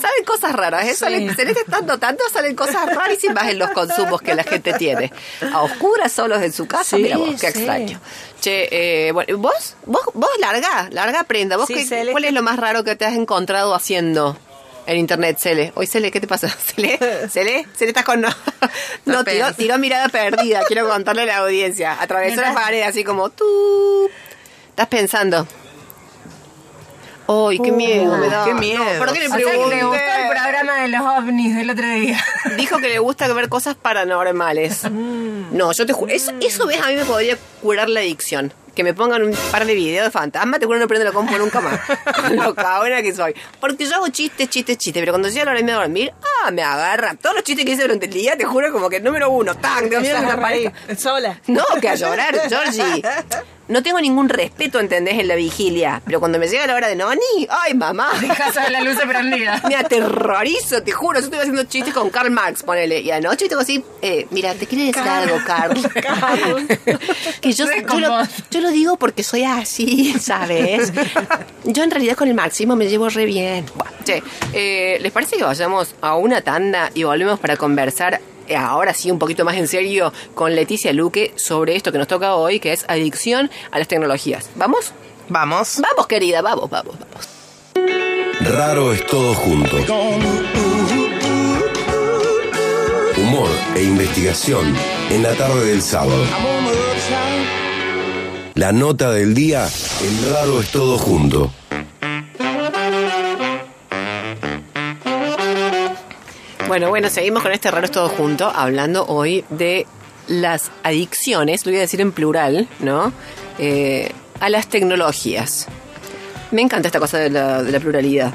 Salen cosas raras, ¿eh? Sí. Salen, Celeste estando tanto, salen cosas rarísimas en los consumos que la gente tiene. A oscuras, solos en su casa, Sí, mira vos, qué sí. extraño. Che, eh, bueno, vos, vos, vos larga, larga prenda. ¿Vos Sí, qué-. ¿Cuál es lo más raro que te has encontrado haciendo? En internet, Cele. Hoy, Cele, ¿qué te pasa? ¿Cele? ¿Cele? ¿Cele estás con no? No, tiró, tiró mirada perdida. Quiero contarle a la audiencia. Atravesó la pared así como tú. Estás pensando. ¡Ay, qué miedo! me da. qué miedo. No, ¿Por qué le O sea que le pregunté? gustó el programa de los ovnis del otro día. Dijo que le gusta ver cosas paranormales. No, yo te juro. Eso, eso, ves, a mí me podría curar la adicción. Que me pongan un par de videos de fantasma, te juro no prendo la compu nunca más. Lo cabrona que soy. Porque yo hago chistes, chistes, chistes. Pero cuando llega la hora de irme a dormir, ah, me agarra. Todos los chistes que hice durante el día, te juro como que número uno, ¡tac! Te miedo me aparezca. Sola. No, que a llorar, Georgie. No tengo ningún respeto, ¿entendés? En la vigilia. Pero cuando me llega la hora de Noni, ¡ay, mamá! Casa de la luz prendida. Me aterrorizo, te juro. Yo estoy haciendo chistes con Karl Marx, ponele. Y anoche tengo así, eh, mira, te quiero decir algo, Karl. que yo, yo, lo, yo lo digo porque soy así, ¿sabes? Yo en realidad con el máximo me llevo re bien. Bueno, che, eh, ¿les parece que vayamos a una tanda y volvemos para conversar? Ahora sí, un poquito más en serio con Leticia Luque sobre esto que nos toca hoy, que es adicción a las tecnologías. ¿Vamos? Vamos. Vamos, querida, vamos, vamos, vamos. Raro es todo junto. Humor e investigación en la tarde del sábado. La nota del día, el raro es todo junto. Bueno, bueno, seguimos con este raro es todo junto, hablando hoy de las adicciones, lo voy a decir en plural, ¿no? Eh, a las tecnologías. Me encanta esta cosa de la, de la pluralidad.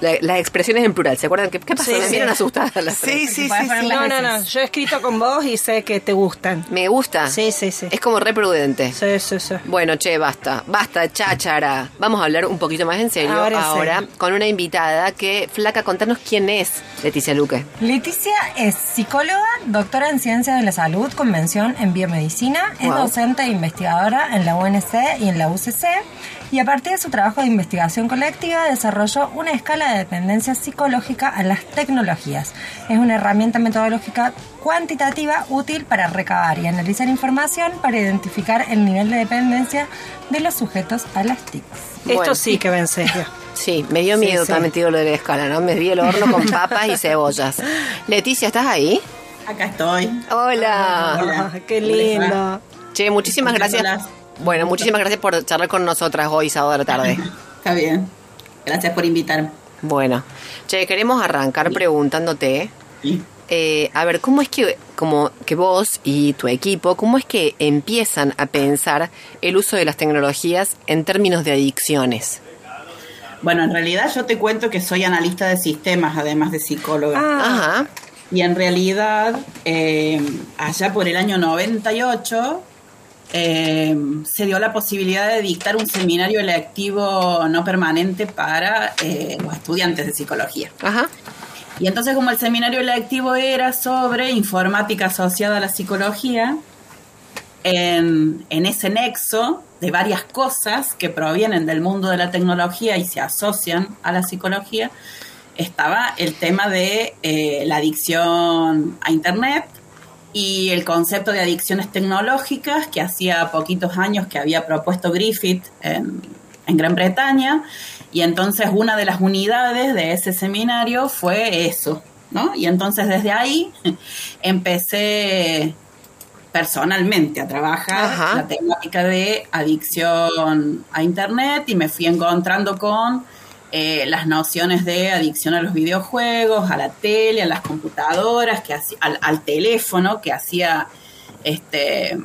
La- las expresiones en plural, ¿se acuerdan? ¿Qué, qué pasó? Sí, Me sí. miran asustadas las Sí, sí, sí, sí. No, no, no. Yo he escrito con vos y sé que te gustan. Me gusta. Sí, sí, sí. Es como re prudente. Sí, sí, sí. Bueno, che, basta, basta, cháchara. Vamos a hablar un poquito más en serio Ahora ahora, sí. con una invitada que, flaca, contanos quién es Leticia Luque. Leticia es psicóloga, doctora en ciencias de la salud, convención en biomedicina, es docente e investigadora en la UNC y en la UCC y a partir de su trabajo de investigación colectiva desarrolló una escala de dependencia psicológica a las tecnologías. Es una herramienta metodológica cuantitativa útil para recabar y analizar información para identificar el nivel de dependencia de los sujetos a las TICs. Esto Bueno. sí que va en serio. Sí, me dio Sí, miedo sí. también te digo lo de la escala, ¿no? Me di el horno con papas y cebollas. Leticia, ¿estás ahí? Acá estoy. Hola. Hola. Qué lindo. Che, muchísimas gracias. Bueno, muchísimas gracias por charlar con nosotras hoy, sábado de la tarde. Está bien. Gracias por invitarme. Bueno, che, queremos arrancar preguntándote, Sí. eh, a ver, ¿cómo es que, como que vos y tu equipo, cómo es que empiezan a pensar el uso de las tecnologías en términos de adicciones? Bueno, en realidad yo te cuento que soy analista de sistemas, además de psicóloga. Ah, Ajá. Y en realidad, eh, allá por el año 98, eh, se dio la posibilidad de dictar un seminario electivo no permanente para eh, los estudiantes de psicología. Ajá. Y entonces como el seminario electivo era sobre informática asociada a la psicología, en, en ese nexo de varias cosas que provienen del mundo de la tecnología y se asocian a la psicología, estaba el tema de eh, la adicción a Internet y el concepto de adicciones tecnológicas que hacía poquitos años que había propuesto Griffith en, en Gran Bretaña. Y entonces una de las unidades de ese seminario fue eso, ¿no? Y entonces desde ahí empecé personalmente a trabajar la temática de adicción a Internet y me fui encontrando con eh, las nociones de adicción a los videojuegos, a la tele, a las computadoras, que al, al, teléfono, que hacía este,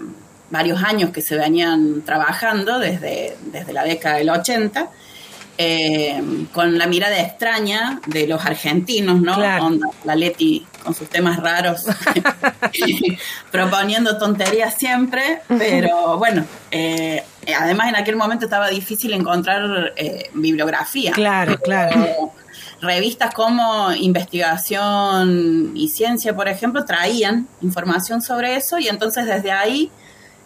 varios años que se venían trabajando desde, desde la década del 80. Eh, con la mirada extraña de los argentinos, ¿no? la Leti con sus temas raros, proponiendo tonterías siempre, pero bueno, eh, además en aquel momento estaba difícil encontrar eh, bibliografía. Claro, claro. revistas como Investigación y Ciencia, por ejemplo, traían información sobre eso y entonces desde ahí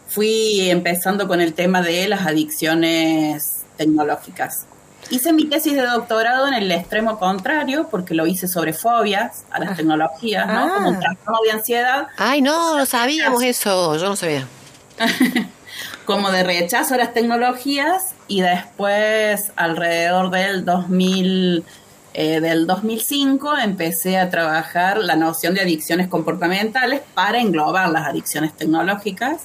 fui empezando con el tema de las adicciones tecnológicas. Hice mi tesis de doctorado en el extremo contrario, porque lo hice sobre fobias a las ah. tecnologías, ¿no? Como un ah. trastorno de ansiedad. Ay, no, no sabíamos eso, yo no sabía. como de rechazo a las tecnologías y después, alrededor del 2000, eh, del 2005, empecé a trabajar la noción de adicciones comportamentales para englobar las adicciones tecnológicas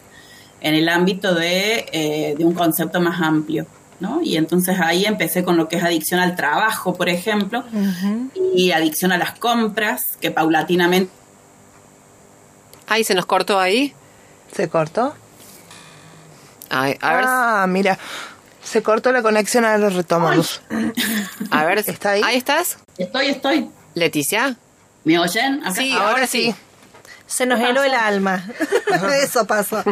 en el ámbito de, eh, de un concepto más amplio. ¿no? Y entonces ahí empecé con lo que es adicción al trabajo, por ejemplo, y adicción a las compras, que paulatinamente... Ay, ¿se nos cortó ahí? ¿Se cortó? Ay, a ver. Ah, mira, se cortó la conexión, ahora lo retomamos. A ver, ¿está ahí? ¿Ahí estás? Estoy, estoy. Leticia. ¿Me oyen? Sí, ahora, sí. Se nos heló el alma. Eso pasó.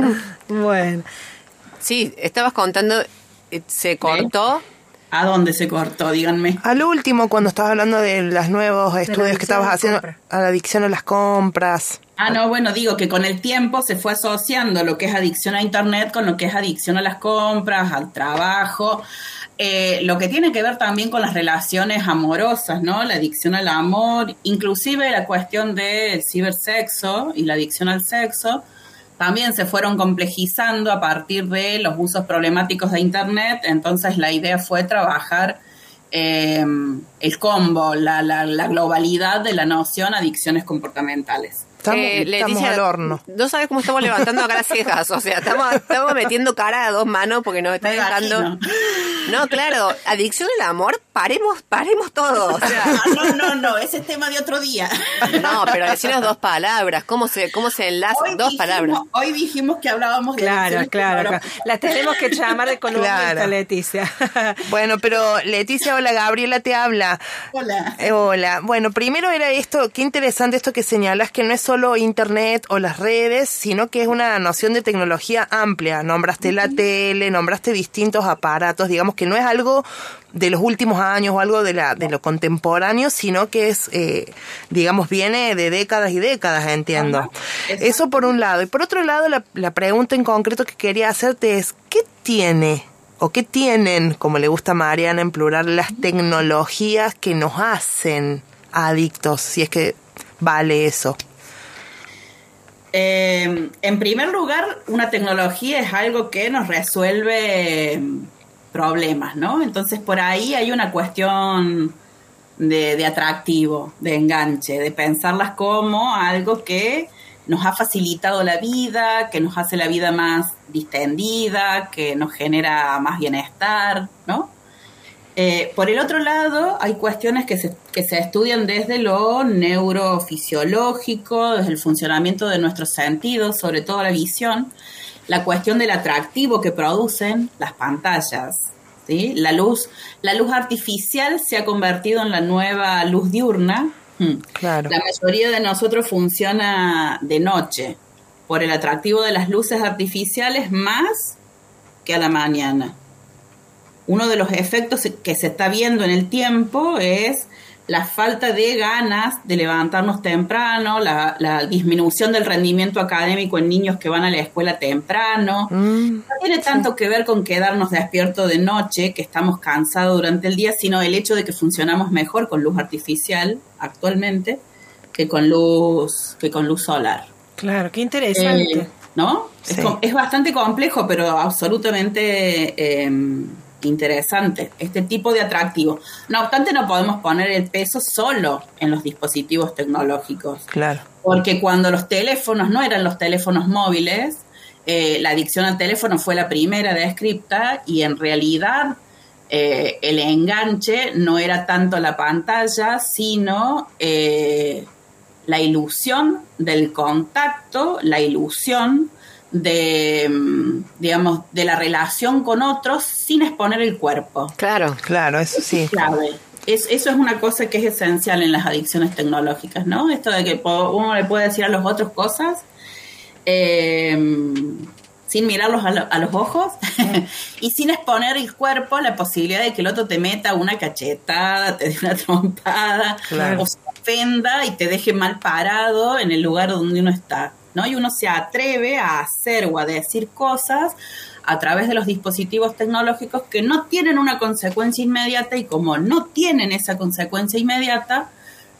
bueno. Sí, estabas contando eh, se cortó. ¿A dónde se cortó? Díganme. Al último, cuando estabas hablando de los nuevos estudios que estabas haciendo, a la adicción a las compras. Ah, no, bueno, digo que con el tiempo se fue asociando lo que es adicción a Internet con lo que es adicción a las compras, al trabajo, eh, lo que tiene que ver también con las relaciones amorosas, ¿no? La adicción al amor, inclusive la cuestión del cibersexo y la adicción al sexo también se fueron complejizando a partir de los usos problemáticos de Internet, entonces la idea fue trabajar eh, el combo, la, la, la globalidad de la noción adicciones comportamentales. Estamos, eh, al horno. No sabes cómo estamos levantando acá las cejas. O sea, estamos, estamos metiendo cara a dos manos porque nos está dejando. No, claro, adicción al amor, paremos, paremos todo. O sea, no, no, no, ese es tema de otro día. No, pero decirnos dos palabras, ¿cómo se, cómo se enlazan dos palabras? Hoy dijimos que hablábamos de Claro, claro, claro. Las tenemos que llamar de columnista, Leticia. Bueno, pero Leticia, hola, Gabriela te habla. Hola. Eh, hola. Bueno, primero era esto, qué interesante esto que señalas, que no es solo Internet o las redes, sino que es una noción de tecnología amplia. Nombraste la tele, nombraste distintos aparatos, digamos que no es algo de los últimos años o algo de, la, de lo contemporáneo, sino que es, eh, digamos, viene de décadas y décadas, entiendo. Eso por un lado. Y por otro lado, la, la pregunta en concreto que quería hacerte es, ¿qué tiene o qué tienen, como le gusta a Mariana en plural, las tecnologías que nos hacen adictos, si es que vale eso? Eh, en primer lugar, una tecnología es algo que nos resuelve problemas, ¿no? Entonces por ahí hay una cuestión de, atractivo, de enganche, de pensarlas como algo que nos ha facilitado la vida, que nos hace la vida más distendida, que nos genera más bienestar, ¿no? Eh, por el otro lado, hay cuestiones que se, que se estudian desde lo neurofisiológico, desde el funcionamiento de nuestros sentidos, sobre todo la visión, la cuestión del atractivo que producen las pantallas. ¿sí? La, luz, la luz artificial se ha convertido en la nueva luz diurna. Hmm. Claro. La mayoría de nosotros funciona de noche por el atractivo de las luces artificiales más que a la mañana. Uno de los efectos que se está viendo en el tiempo es la falta de ganas de levantarnos temprano, la, la disminución del rendimiento académico en niños que van a la escuela temprano. no tiene tanto que ver con quedarnos despiertos de noche, que estamos cansados durante el día, sino el hecho de que funcionamos mejor con luz artificial actualmente que con luz, que con luz solar. Claro, qué interesante. Eh, ¿No? Es Sí. com- Es, bastante complejo, pero absolutamente eh, interesante. Este tipo de atractivo. No obstante, no podemos poner el peso solo en los dispositivos tecnológicos. Claro. Porque cuando los teléfonos no eran los teléfonos móviles, eh, la adicción al teléfono fue la primera descripta y en realidad eh, el enganche no era tanto la pantalla, sino eh, la ilusión del contacto, la ilusión de, mm, digamos, de la relación con otros sin exponer el cuerpo Claro. Claro, eso sí. clave. Es, eso es una cosa que es esencial en las adicciones tecnológicas, ¿no? Esto de que uno le puede decir a los otros cosas eh, sin mirarlos a, lo- a los ojos y sin exponer el cuerpo a la posibilidad de que el otro te meta una cachetada, te dé una trompada Claro. o se ofenda y te deje mal parado en el lugar donde uno está, ¿no? Y uno se atreve a hacer o a decir cosas a través de los dispositivos tecnológicos que no tienen una consecuencia inmediata y como no tienen esa consecuencia inmediata,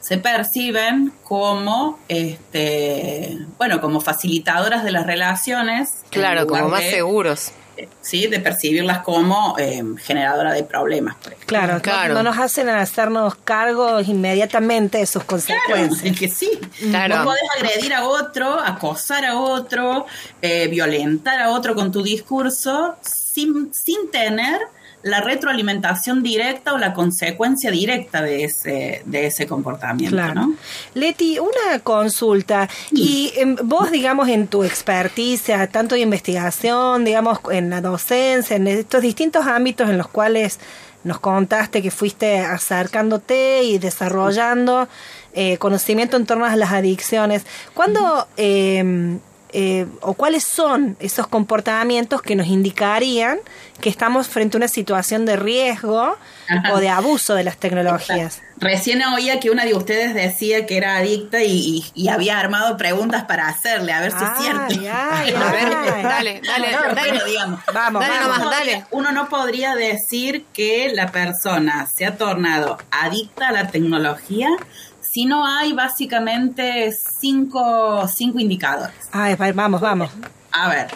se perciben como, este, bueno, como facilitadoras de las relaciones. Claro, como más seguros. Sí, de percibirlas como eh, generadora de problemas. por ejemplo. Claro, no- Claro. No, nos hacen hacernos cargo inmediatamente de sus Claro, consecuencias. es que sí. Claro. No podés agredir a otro, acosar a otro, eh, violentar a otro con tu discurso sin, sin tener la retroalimentación directa o la consecuencia directa de ese, de ese comportamiento, Claro. ¿no? Leti, una consulta. Y em, vos, digamos, en tu experticia, tanto de investigación, digamos, en la docencia, en estos distintos ámbitos en los cuales nos contaste que fuiste acercándote y desarrollando eh, conocimiento en torno a las adicciones, ¿cuándo em, eh, o cuáles son esos comportamientos que nos indicarían que estamos frente a una situación de riesgo Ajá. o de abuso de las tecnologías? Recién oía que una de ustedes decía que era adicta y, y- y había armado preguntas para hacerle, a ver si es Ay, cierto. ay, A ver, ay. dale, dale, No, dale. bueno, digamos, Vamos, Dale vamos. nomás, dale. Uno no podría decir que la persona se ha tornado adicta a la tecnología si no hay básicamente cinco, cinco indicadores. Ay, va- vamos, vamos. A ver,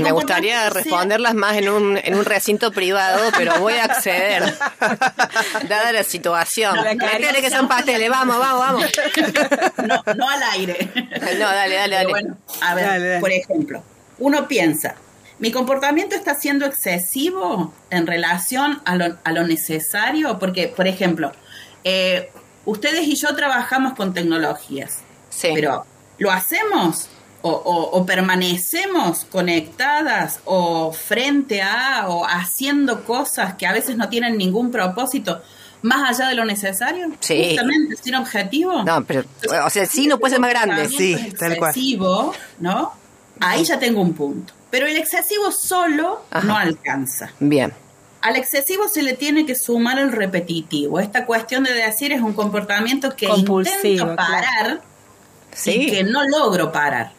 me gustaría responderlas más en un, en un recinto privado, pero voy a acceder, dada la situación. Métele que son pasteles, vamos, vamos, vamos. No, no al aire. No, dale, dale, dale. bueno, a ver, Dale, dale. por ejemplo, uno piensa, ¿mi comportamiento está siendo excesivo en relación a lo, a lo necesario? Porque, por ejemplo, eh, ustedes y yo trabajamos con tecnologías, Sí. pero ¿lo hacemos? O, o- o permanecemos conectadas o frente a o haciendo cosas que a veces no tienen ningún propósito más allá de lo necesario, Sí. justamente sin objetivo. No, pero, o sea, sí no puede ser más grande. Sí, tal cual. excesivo, ¿no? Ahí ya tengo un punto. Pero el excesivo solo Ajá. no alcanza. Bien. Al excesivo se le tiene que sumar el repetitivo. Esta cuestión de decir es un comportamiento que Compulsivo, intento claro. parar y Sí. que no logro parar.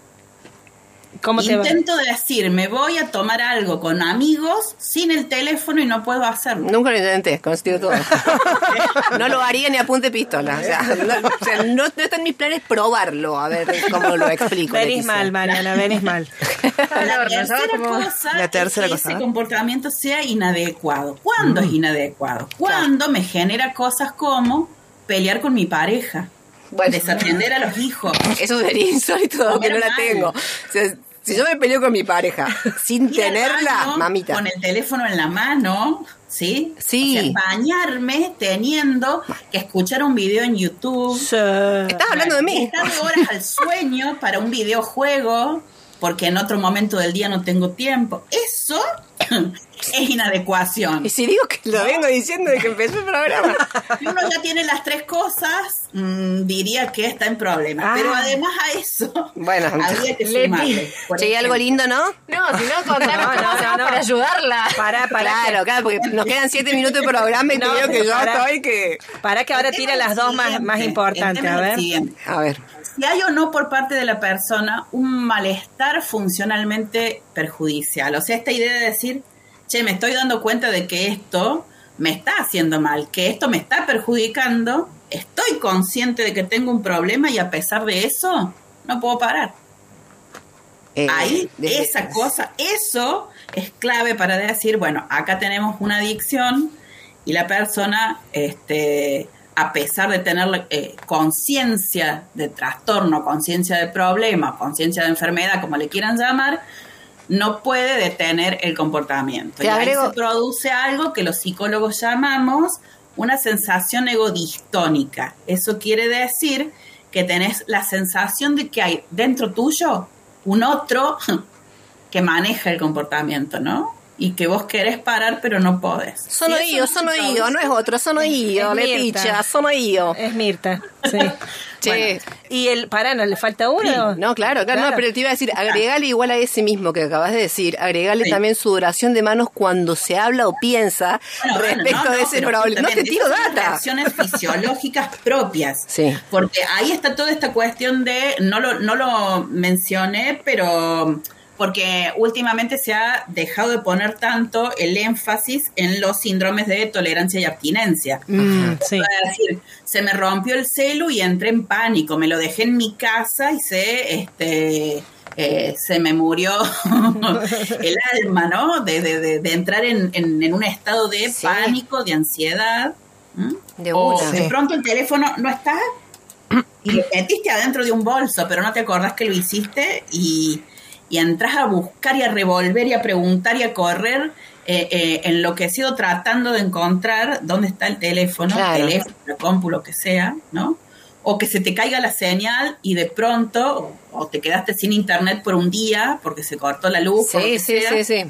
¿Cómo te va? Intento decir, me voy a tomar algo con amigos sin el teléfono y no puedo hacerlo. Nunca lo intenté, conocido todo. No lo haría ni a punta de pistola. O sea, no, o sea, no- no está en mis planes probarlo. A ver cómo lo explico. Venís mal, Mariana, venís mal. La tercera como- cosa La tercera es que cosa, ese ¿no? comportamiento sea inadecuado. ¿Cuándo Mm. es inadecuado? Cuando me genera cosas como pelear con mi pareja, Bueno. desatender a los hijos. Eso sería insólito que no la tengo. O sea, si yo me peleo con mi pareja sin tenerla, baño mamita. Con el teléfono en la mano, ¿sí? Sí. O sea, bañarme teniendo que escuchar un video en YouTube. Sí. Estás hablando de mí. Estar horas al sueño para un videojuego porque en otro momento del día no tengo tiempo. Eso es inadecuación. Y si digo que lo vengo diciendo desde que empezó el programa. Si uno ya tiene las tres cosas, mm, diría que está en problema. Ah. Pero además a eso, Bueno, habría que sumarle. Che, algo lindo, ¿no? No, si no, contanos No, cómo no, no, no. para ayudarla. Para, para. Claro, claro, porque nos quedan siete minutos de programa y te digo que yo para. estoy que... Para que ahora tema las dos más, más importantes. A ver. A ver. Si hay o no por parte de la persona un malestar funcionalmente perjudicial. O sea, esta idea de decir, che, me estoy dando cuenta de que esto me está haciendo mal, que esto me está perjudicando, estoy consciente de que tengo un problema y a pesar de eso, no puedo parar. Eh, Ahí, esa cosa, eso es clave para decir, bueno, acá tenemos una adicción y la persona, este, a pesar de tener eh, conciencia de trastorno, conciencia de problema, conciencia de enfermedad, como le quieran llamar, no puede detener el comportamiento. Te y ahí agrego- se produce algo que los psicólogos llamamos una sensación egodistónica. Eso quiere decir que tenés la sensación de que hay dentro tuyo un otro que maneja el comportamiento, ¿no? Y que vos querés parar, pero no podés. Sono io, no sono no es otro, sono Es Leticia, Mirta. sono io. Es Mirta, sí. Che, Y el, pará, ¿no le falta uno? No, claro, claro, no, pero te iba a decir, agregale igual a ese mismo que acabas de decir, agregale Sí. también su duración de manos cuando se habla o piensa Bueno, bueno, respecto no, de no, ese pero problema. No te tiro data. reacciones fisiológicas propias. Sí. Porque ahí está toda esta cuestión de, no lo, no lo mencioné, pero porque últimamente se ha dejado de poner tanto el énfasis en los síndromes de tolerancia y abstinencia. Mm, sí. Es decir, se me rompió el celu y entré en pánico, me lo dejé en mi casa y se, este, eh, se me murió el alma, ¿no? De, de- de- de entrar en, en- en un estado de Sí. pánico, de ansiedad. De o de pronto el teléfono no está y lo metiste adentro de un bolso, pero no te acordás que lo hiciste y, y entras a buscar y a revolver y a preguntar y a correr eh, eh, enloquecido tratando de encontrar dónde está el teléfono, Claro. teléfono, la compu, lo que sea, ¿no? O que se te caiga la señal y de pronto, o, te quedaste sin internet por un día porque se cortó la luz. o lo Sí, que sí, sea, sí, sí.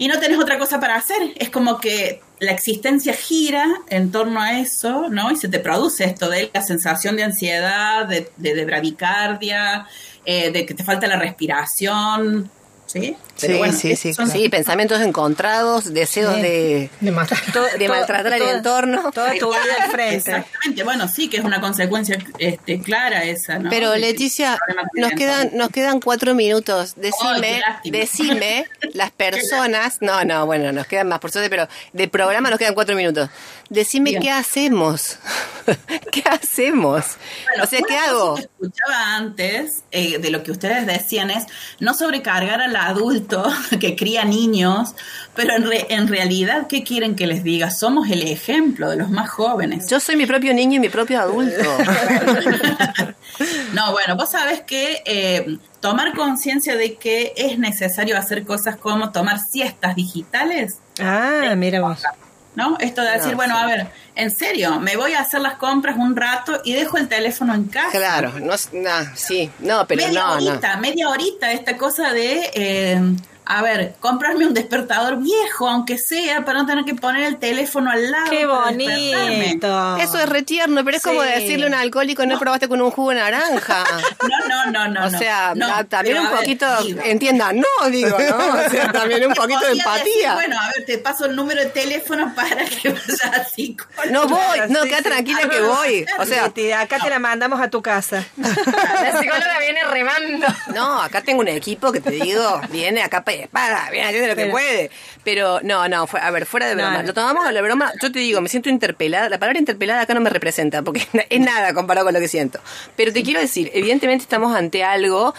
Y no tenés otra cosa para hacer. Es como que la existencia gira en torno a eso, ¿no? Y se te produce esto de la sensación de ansiedad, de, de, bradicardia, eh, de que te falta la respiración, ¿sí? Sí, sí, sí, son- Sí, pensamientos encontrados, deseos Sí. de, De matar. To- de to- maltratar al toda- entorno. Toda tu vida al frente. Exactamente, bueno, sí, que es una consecuencia este, clara esa, ¿no? Pero Leticia, nos quedan, nos quedan cuatro minutos. Decime, decime las personas, no, no, bueno, nos quedan más por suerte, pero de programa nos quedan cuatro minutos. Decime Bien. qué hacemos. ¿Qué hacemos? Bueno, o sea, ¿qué hago? que escuchaba antes eh, de lo que ustedes decían es no sobrecargar adulto que cría niños, pero en, re- en realidad, ¿qué quieren que les diga? Somos el ejemplo de los más jóvenes. Yo soy mi propio niño y mi propio adulto. no, bueno, vos sabés que eh, tomar conciencia de que es necesario hacer cosas como tomar siestas digitales, Ah, mira vos. ¿No? Esto de decir, No, bueno, sí. a ver, en serio, me voy a hacer las compras un rato y dejo el teléfono en casa. claro, no, no, sí, no, pero media no, no. horita, media horita esta cosa de, eh, a ver, comprarme un despertador viejo, aunque sea, para no tener que poner el teléfono al lado. Qué para despertarme. bonito. Eso es retierno, pero es como decirle a un alcohólico no probaste con un jugo de naranja. No, no, no, no. o no. sea, No, ah, también un a ver, poquito, digo, entiendan, no, digo, ¿no? O sea, también un poquito de empatía. decir, bueno, a ver, te paso el número de teléfono para que vayas así. No voy, no, Sí, queda sí. tranquila que voy. O sea, acá te la mandamos a tu casa. La psicóloga viene remando. no, acá tengo un equipo que te digo, viene a capa espada, viene haciendo lo que Pero- puede. Pero no, no, fue- a ver, fuera de broma. no. Lo tomamos a la broma, yo te digo, me siento interpelada. La palabra interpelada acá no me representa, porque es nada comparado con lo que siento. Pero te quiero decir, evidentemente estamos ante algo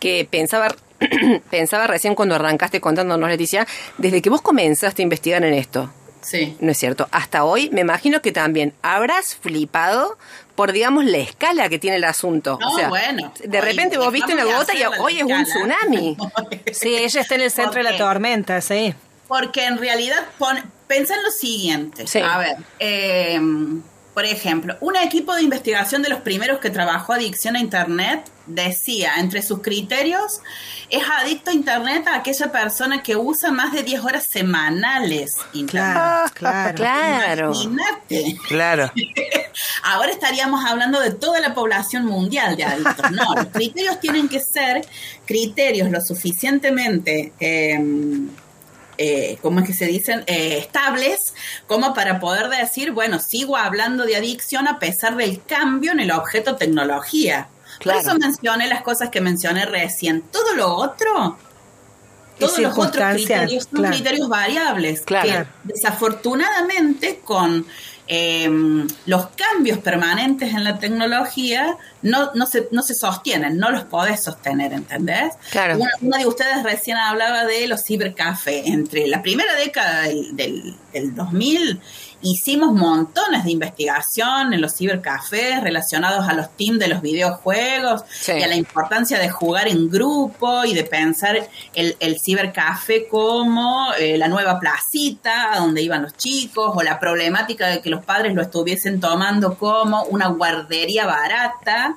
que pensaba pensaba recién cuando arrancaste contándonos, Leticia, desde que vos comenzaste a investigar en esto. Sí. No es cierto. Hasta hoy me imagino que también habrás flipado por, digamos, la escala que tiene el asunto. No, o sea, bueno. de repente vos viste una gota y hoy es un escala. tsunami. Sí, ella está en el centro de la tormenta, sí. Porque en realidad, pon, pensá en lo siguiente. Sí. A ver, eh, Por ejemplo, un equipo de investigación de los primeros que trabajó adicción a Internet decía, entre sus criterios, es adicto a Internet a aquella persona que usa más de 10 horas semanales Internet. Claro, claro. Claro. Imagínate. Claro. Ahora estaríamos hablando de toda la población mundial de adictos. No, los criterios tienen que ser criterios lo suficientemente... Eh, eh, ¿cómo es que se dicen? Eh, estables, como para poder decir, bueno, sigo hablando de adicción a pesar del cambio en el objeto tecnología. Claro. Por eso mencioné las cosas que mencioné recién. Todo lo otro, todos los otros criterios son claro. criterios variables Claro. que desafortunadamente con eh, los cambios permanentes en la tecnología no, no, se, no se sostienen, no los podés sostener, ¿entendés? Claro. Una, una de ustedes recién hablaba de los cibercafés. Entre la primera década del, del, del 2000 hicimos montones de investigación en los cibercafés relacionados a los teams de los videojuegos Sí. y a la importancia de jugar en grupo y de pensar el, el cibercafé como eh, la nueva placita a donde iban los chicos o la problemática de que los padres lo estuviesen tomando como una guardería barata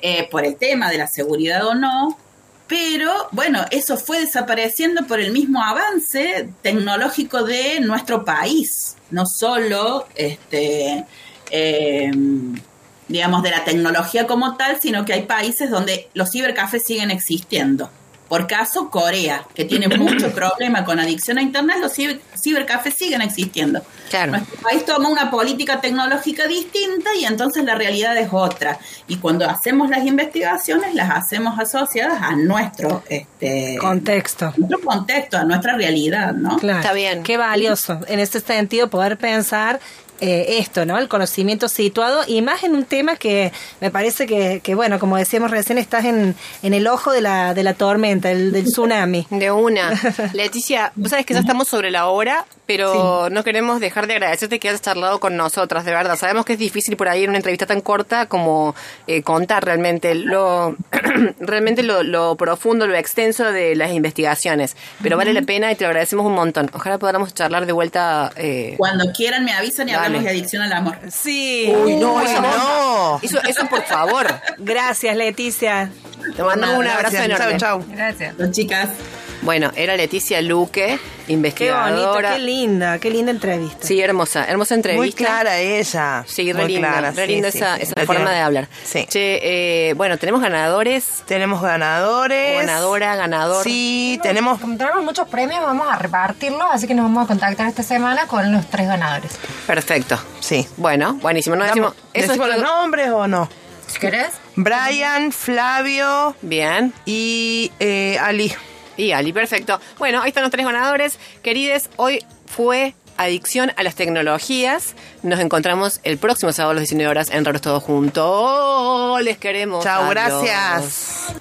eh, por el tema de la seguridad o no. Pero bueno, eso fue desapareciendo por el mismo avance tecnológico de nuestro país, no solo este, eh, digamos, de la tecnología como tal, sino que hay países donde los cibercafés siguen existiendo. Por caso, Corea, que tiene mucho problema con adicción a Internet, los ciber- cibercafés siguen existiendo. Claro. Nuestro país toma una política tecnológica distinta y entonces la realidad es otra. Y cuando hacemos las investigaciones, las hacemos asociadas a nuestro, este, Contexto. nuestro contexto, a nuestra realidad, ¿no? Claro. Está bien. Qué valioso en este sentido poder pensar eh, esto, ¿no? El conocimiento situado y más en un tema que me parece que, que bueno, como decíamos recién, estás en, en el ojo de la, de la tormenta, el, del tsunami. De una. Leticia, vos sabés que ya estamos sobre la hora, pero no queremos dejar de agradecerte que hayas charlado con nosotras, de verdad. Sabemos que es difícil por ahí en una entrevista tan corta como eh, contar realmente lo realmente lo, lo profundo, lo extenso de las investigaciones. Pero vale la pena y te lo agradecemos un montón. Ojalá podamos charlar de vuelta. Eh, Cuando quieran me avisan y Dale. hablamos de adicción al amor. Sí. Uy, no, eso no. Eso, eso por favor. Gracias, Leticia. Te mandamos un abrazo Gracias. enorme. Chau, chau. Gracias. Las chicas. Bueno, era Leticia Luque, Qué bonito, investigadora. qué linda, qué linda entrevista. Sí, hermosa, hermosa entrevista. Muy clara ella. Sí, re Muy linda, clara, re sí, linda sí, esa, sí. esa La forma tiene- de hablar. Sí. Che, eh, bueno, tenemos ganadores, Tenemos ganadores. ganadora, ganador. Sí, tenemos. Como tenemos muchos premios, vamos a repartirlos, así que nos vamos a contactar esta semana con los tres ganadores. Perfecto. Sí. Bueno, buenísimo. No decimos, eso es ¿Decimos los todo. nombres o no? Si querés. Brian, Flavio Bien. y eh, Ali. Y Ali, perfecto. Bueno, ahí están los tres ganadores. Querides, hoy fue Adicción a las Tecnologías. Nos encontramos el próximo sábado a las 19 horas en Raros Todos Juntos. Les queremos. Chao, gracias.